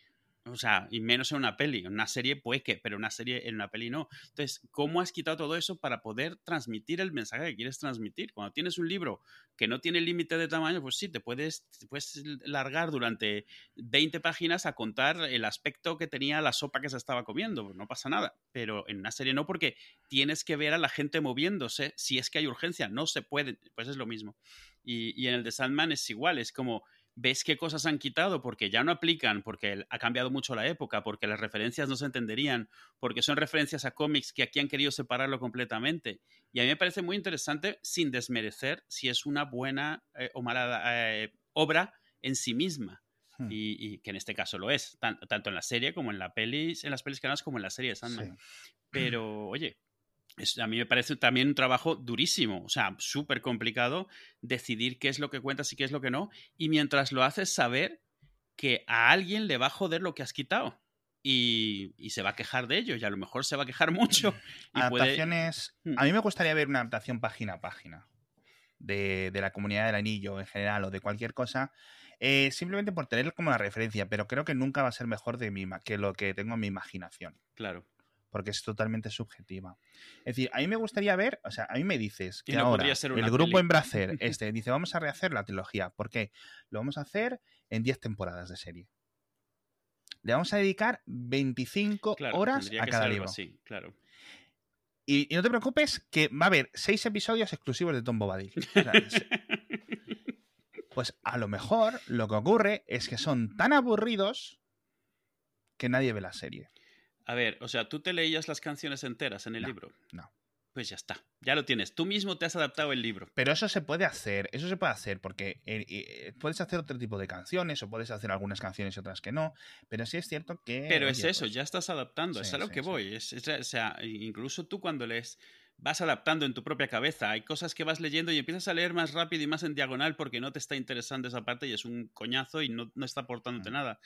B: O sea, y menos en una peli. Una serie puede que, pero una serie, en una peli no. Entonces, ¿cómo has quitado todo eso para poder transmitir el mensaje que quieres transmitir? Cuando tienes un libro que no tiene límite de tamaño, pues sí, te puedes, te puedes largar durante 20 páginas a contar el aspecto que tenía la sopa que se estaba comiendo. Pues no pasa nada. Pero en una serie no, porque tienes que ver a la gente moviéndose. Si es que hay urgencia, no se puede. Pues es lo mismo. Y, y en el de Sandman es igual. Es como ves qué cosas han quitado porque ya no aplican, porque ha cambiado mucho la época, porque las referencias no se entenderían, porque son referencias a cómics que aquí han querido separarlo completamente. Y a mí me parece muy interesante, sin desmerecer si es una buena eh, o mala eh, obra en sí misma.
A: Hmm.
B: Y, que en este caso lo es, tanto en la serie como en la pelis, en las pelis canales como en la serie de Sandman. Pero, oye, a mí me parece también un trabajo durísimo, o sea, súper complicado decidir qué es lo que cuentas y qué es lo que no. Y mientras lo haces, saber que a alguien le va a joder lo que has quitado. Y, se va a quejar de ello, y a lo mejor se va a quejar mucho. Y
A: Adaptaciones.
B: Hmm.
A: A mí me gustaría ver una adaptación página a página de, la comunidad del anillo en general o de cualquier cosa. Eh, simplemente por tener como la referencia, pero creo que nunca va a ser mejor de mi, que lo que tengo en mi imaginación.
B: Claro
A: porque es totalmente subjetiva. Es decir, a mí me gustaría ver, o sea, a mí me dices que
B: no
A: ahora
B: ser
A: el grupo Embracer este dice, vamos a rehacer la trilogía. ¿Por qué? Lo vamos a hacer en 10 temporadas de serie. Le vamos a dedicar 25 horas a cada libro.
B: Así, claro.
A: Y, no te preocupes que va a haber 6 episodios exclusivos de Tom Bobadil. pues a lo mejor lo que ocurre es que son tan aburridos que nadie ve la serie.
B: A ver, o sea, ¿tú te leías las canciones enteras en el libro?
A: No.
B: Pues ya está, ya lo tienes. Tú mismo te has adaptado el libro.
A: Pero eso se puede hacer, eso se puede hacer porque eh, eh, puedes hacer otro tipo de canciones o puedes hacer algunas canciones y otras que no. Pero sí es cierto que.
B: Pero es eso, ya estás adaptando, es a lo que voy. Es, o sea, incluso tú cuando lees vas adaptando en tu propia cabeza. Hay cosas que vas leyendo y empiezas a leer más rápido y más en diagonal porque no te está interesando esa parte y es un coñazo y no, no está aportándote
A: Mm.
B: nada.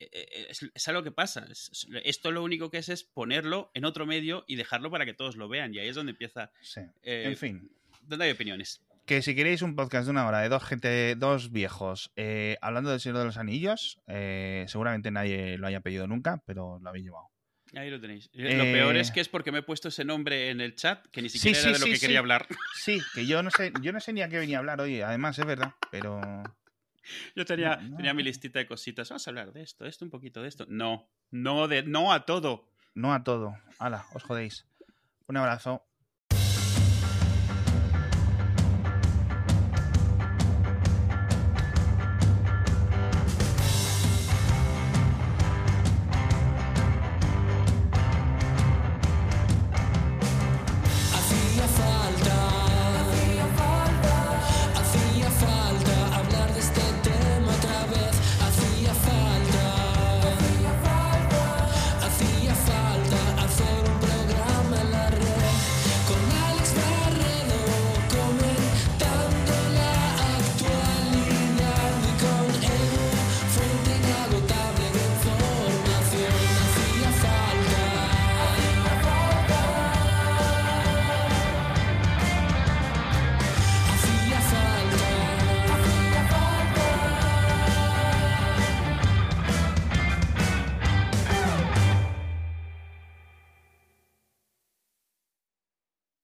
B: Eh, eh, Es, es algo que pasa. Es- esto lo único que es es ponerlo en otro medio y dejarlo para que todos lo vean. Y ahí es donde empieza.
A: Sí.
B: eh,
A: En fin.
B: Donde hay opiniones.
A: Que si queréis un podcast de una hora de dos gente, dos viejos, eh, hablando del Señor de los Anillos, eh, seguramente nadie lo haya pedido nunca, pero lo habéis llevado.
B: Ahí lo tenéis. Eh, Lo peor es que es porque me he puesto ese nombre en el chat que ni siquiera
A: sí,
B: era de lo
A: sí,
B: que quería hablar.
A: Sí, que yo no sé, yo no sé ni a qué venía a hablar hoy, además, es verdad, pero.
B: Yo tenía,
A: No, no.
B: tenía mi listita de cositas. Vamos a hablar de esto, esto, un poquito de esto. No, no, de, no a todo.
A: No a todo. Hala, os jodéis. Un abrazo.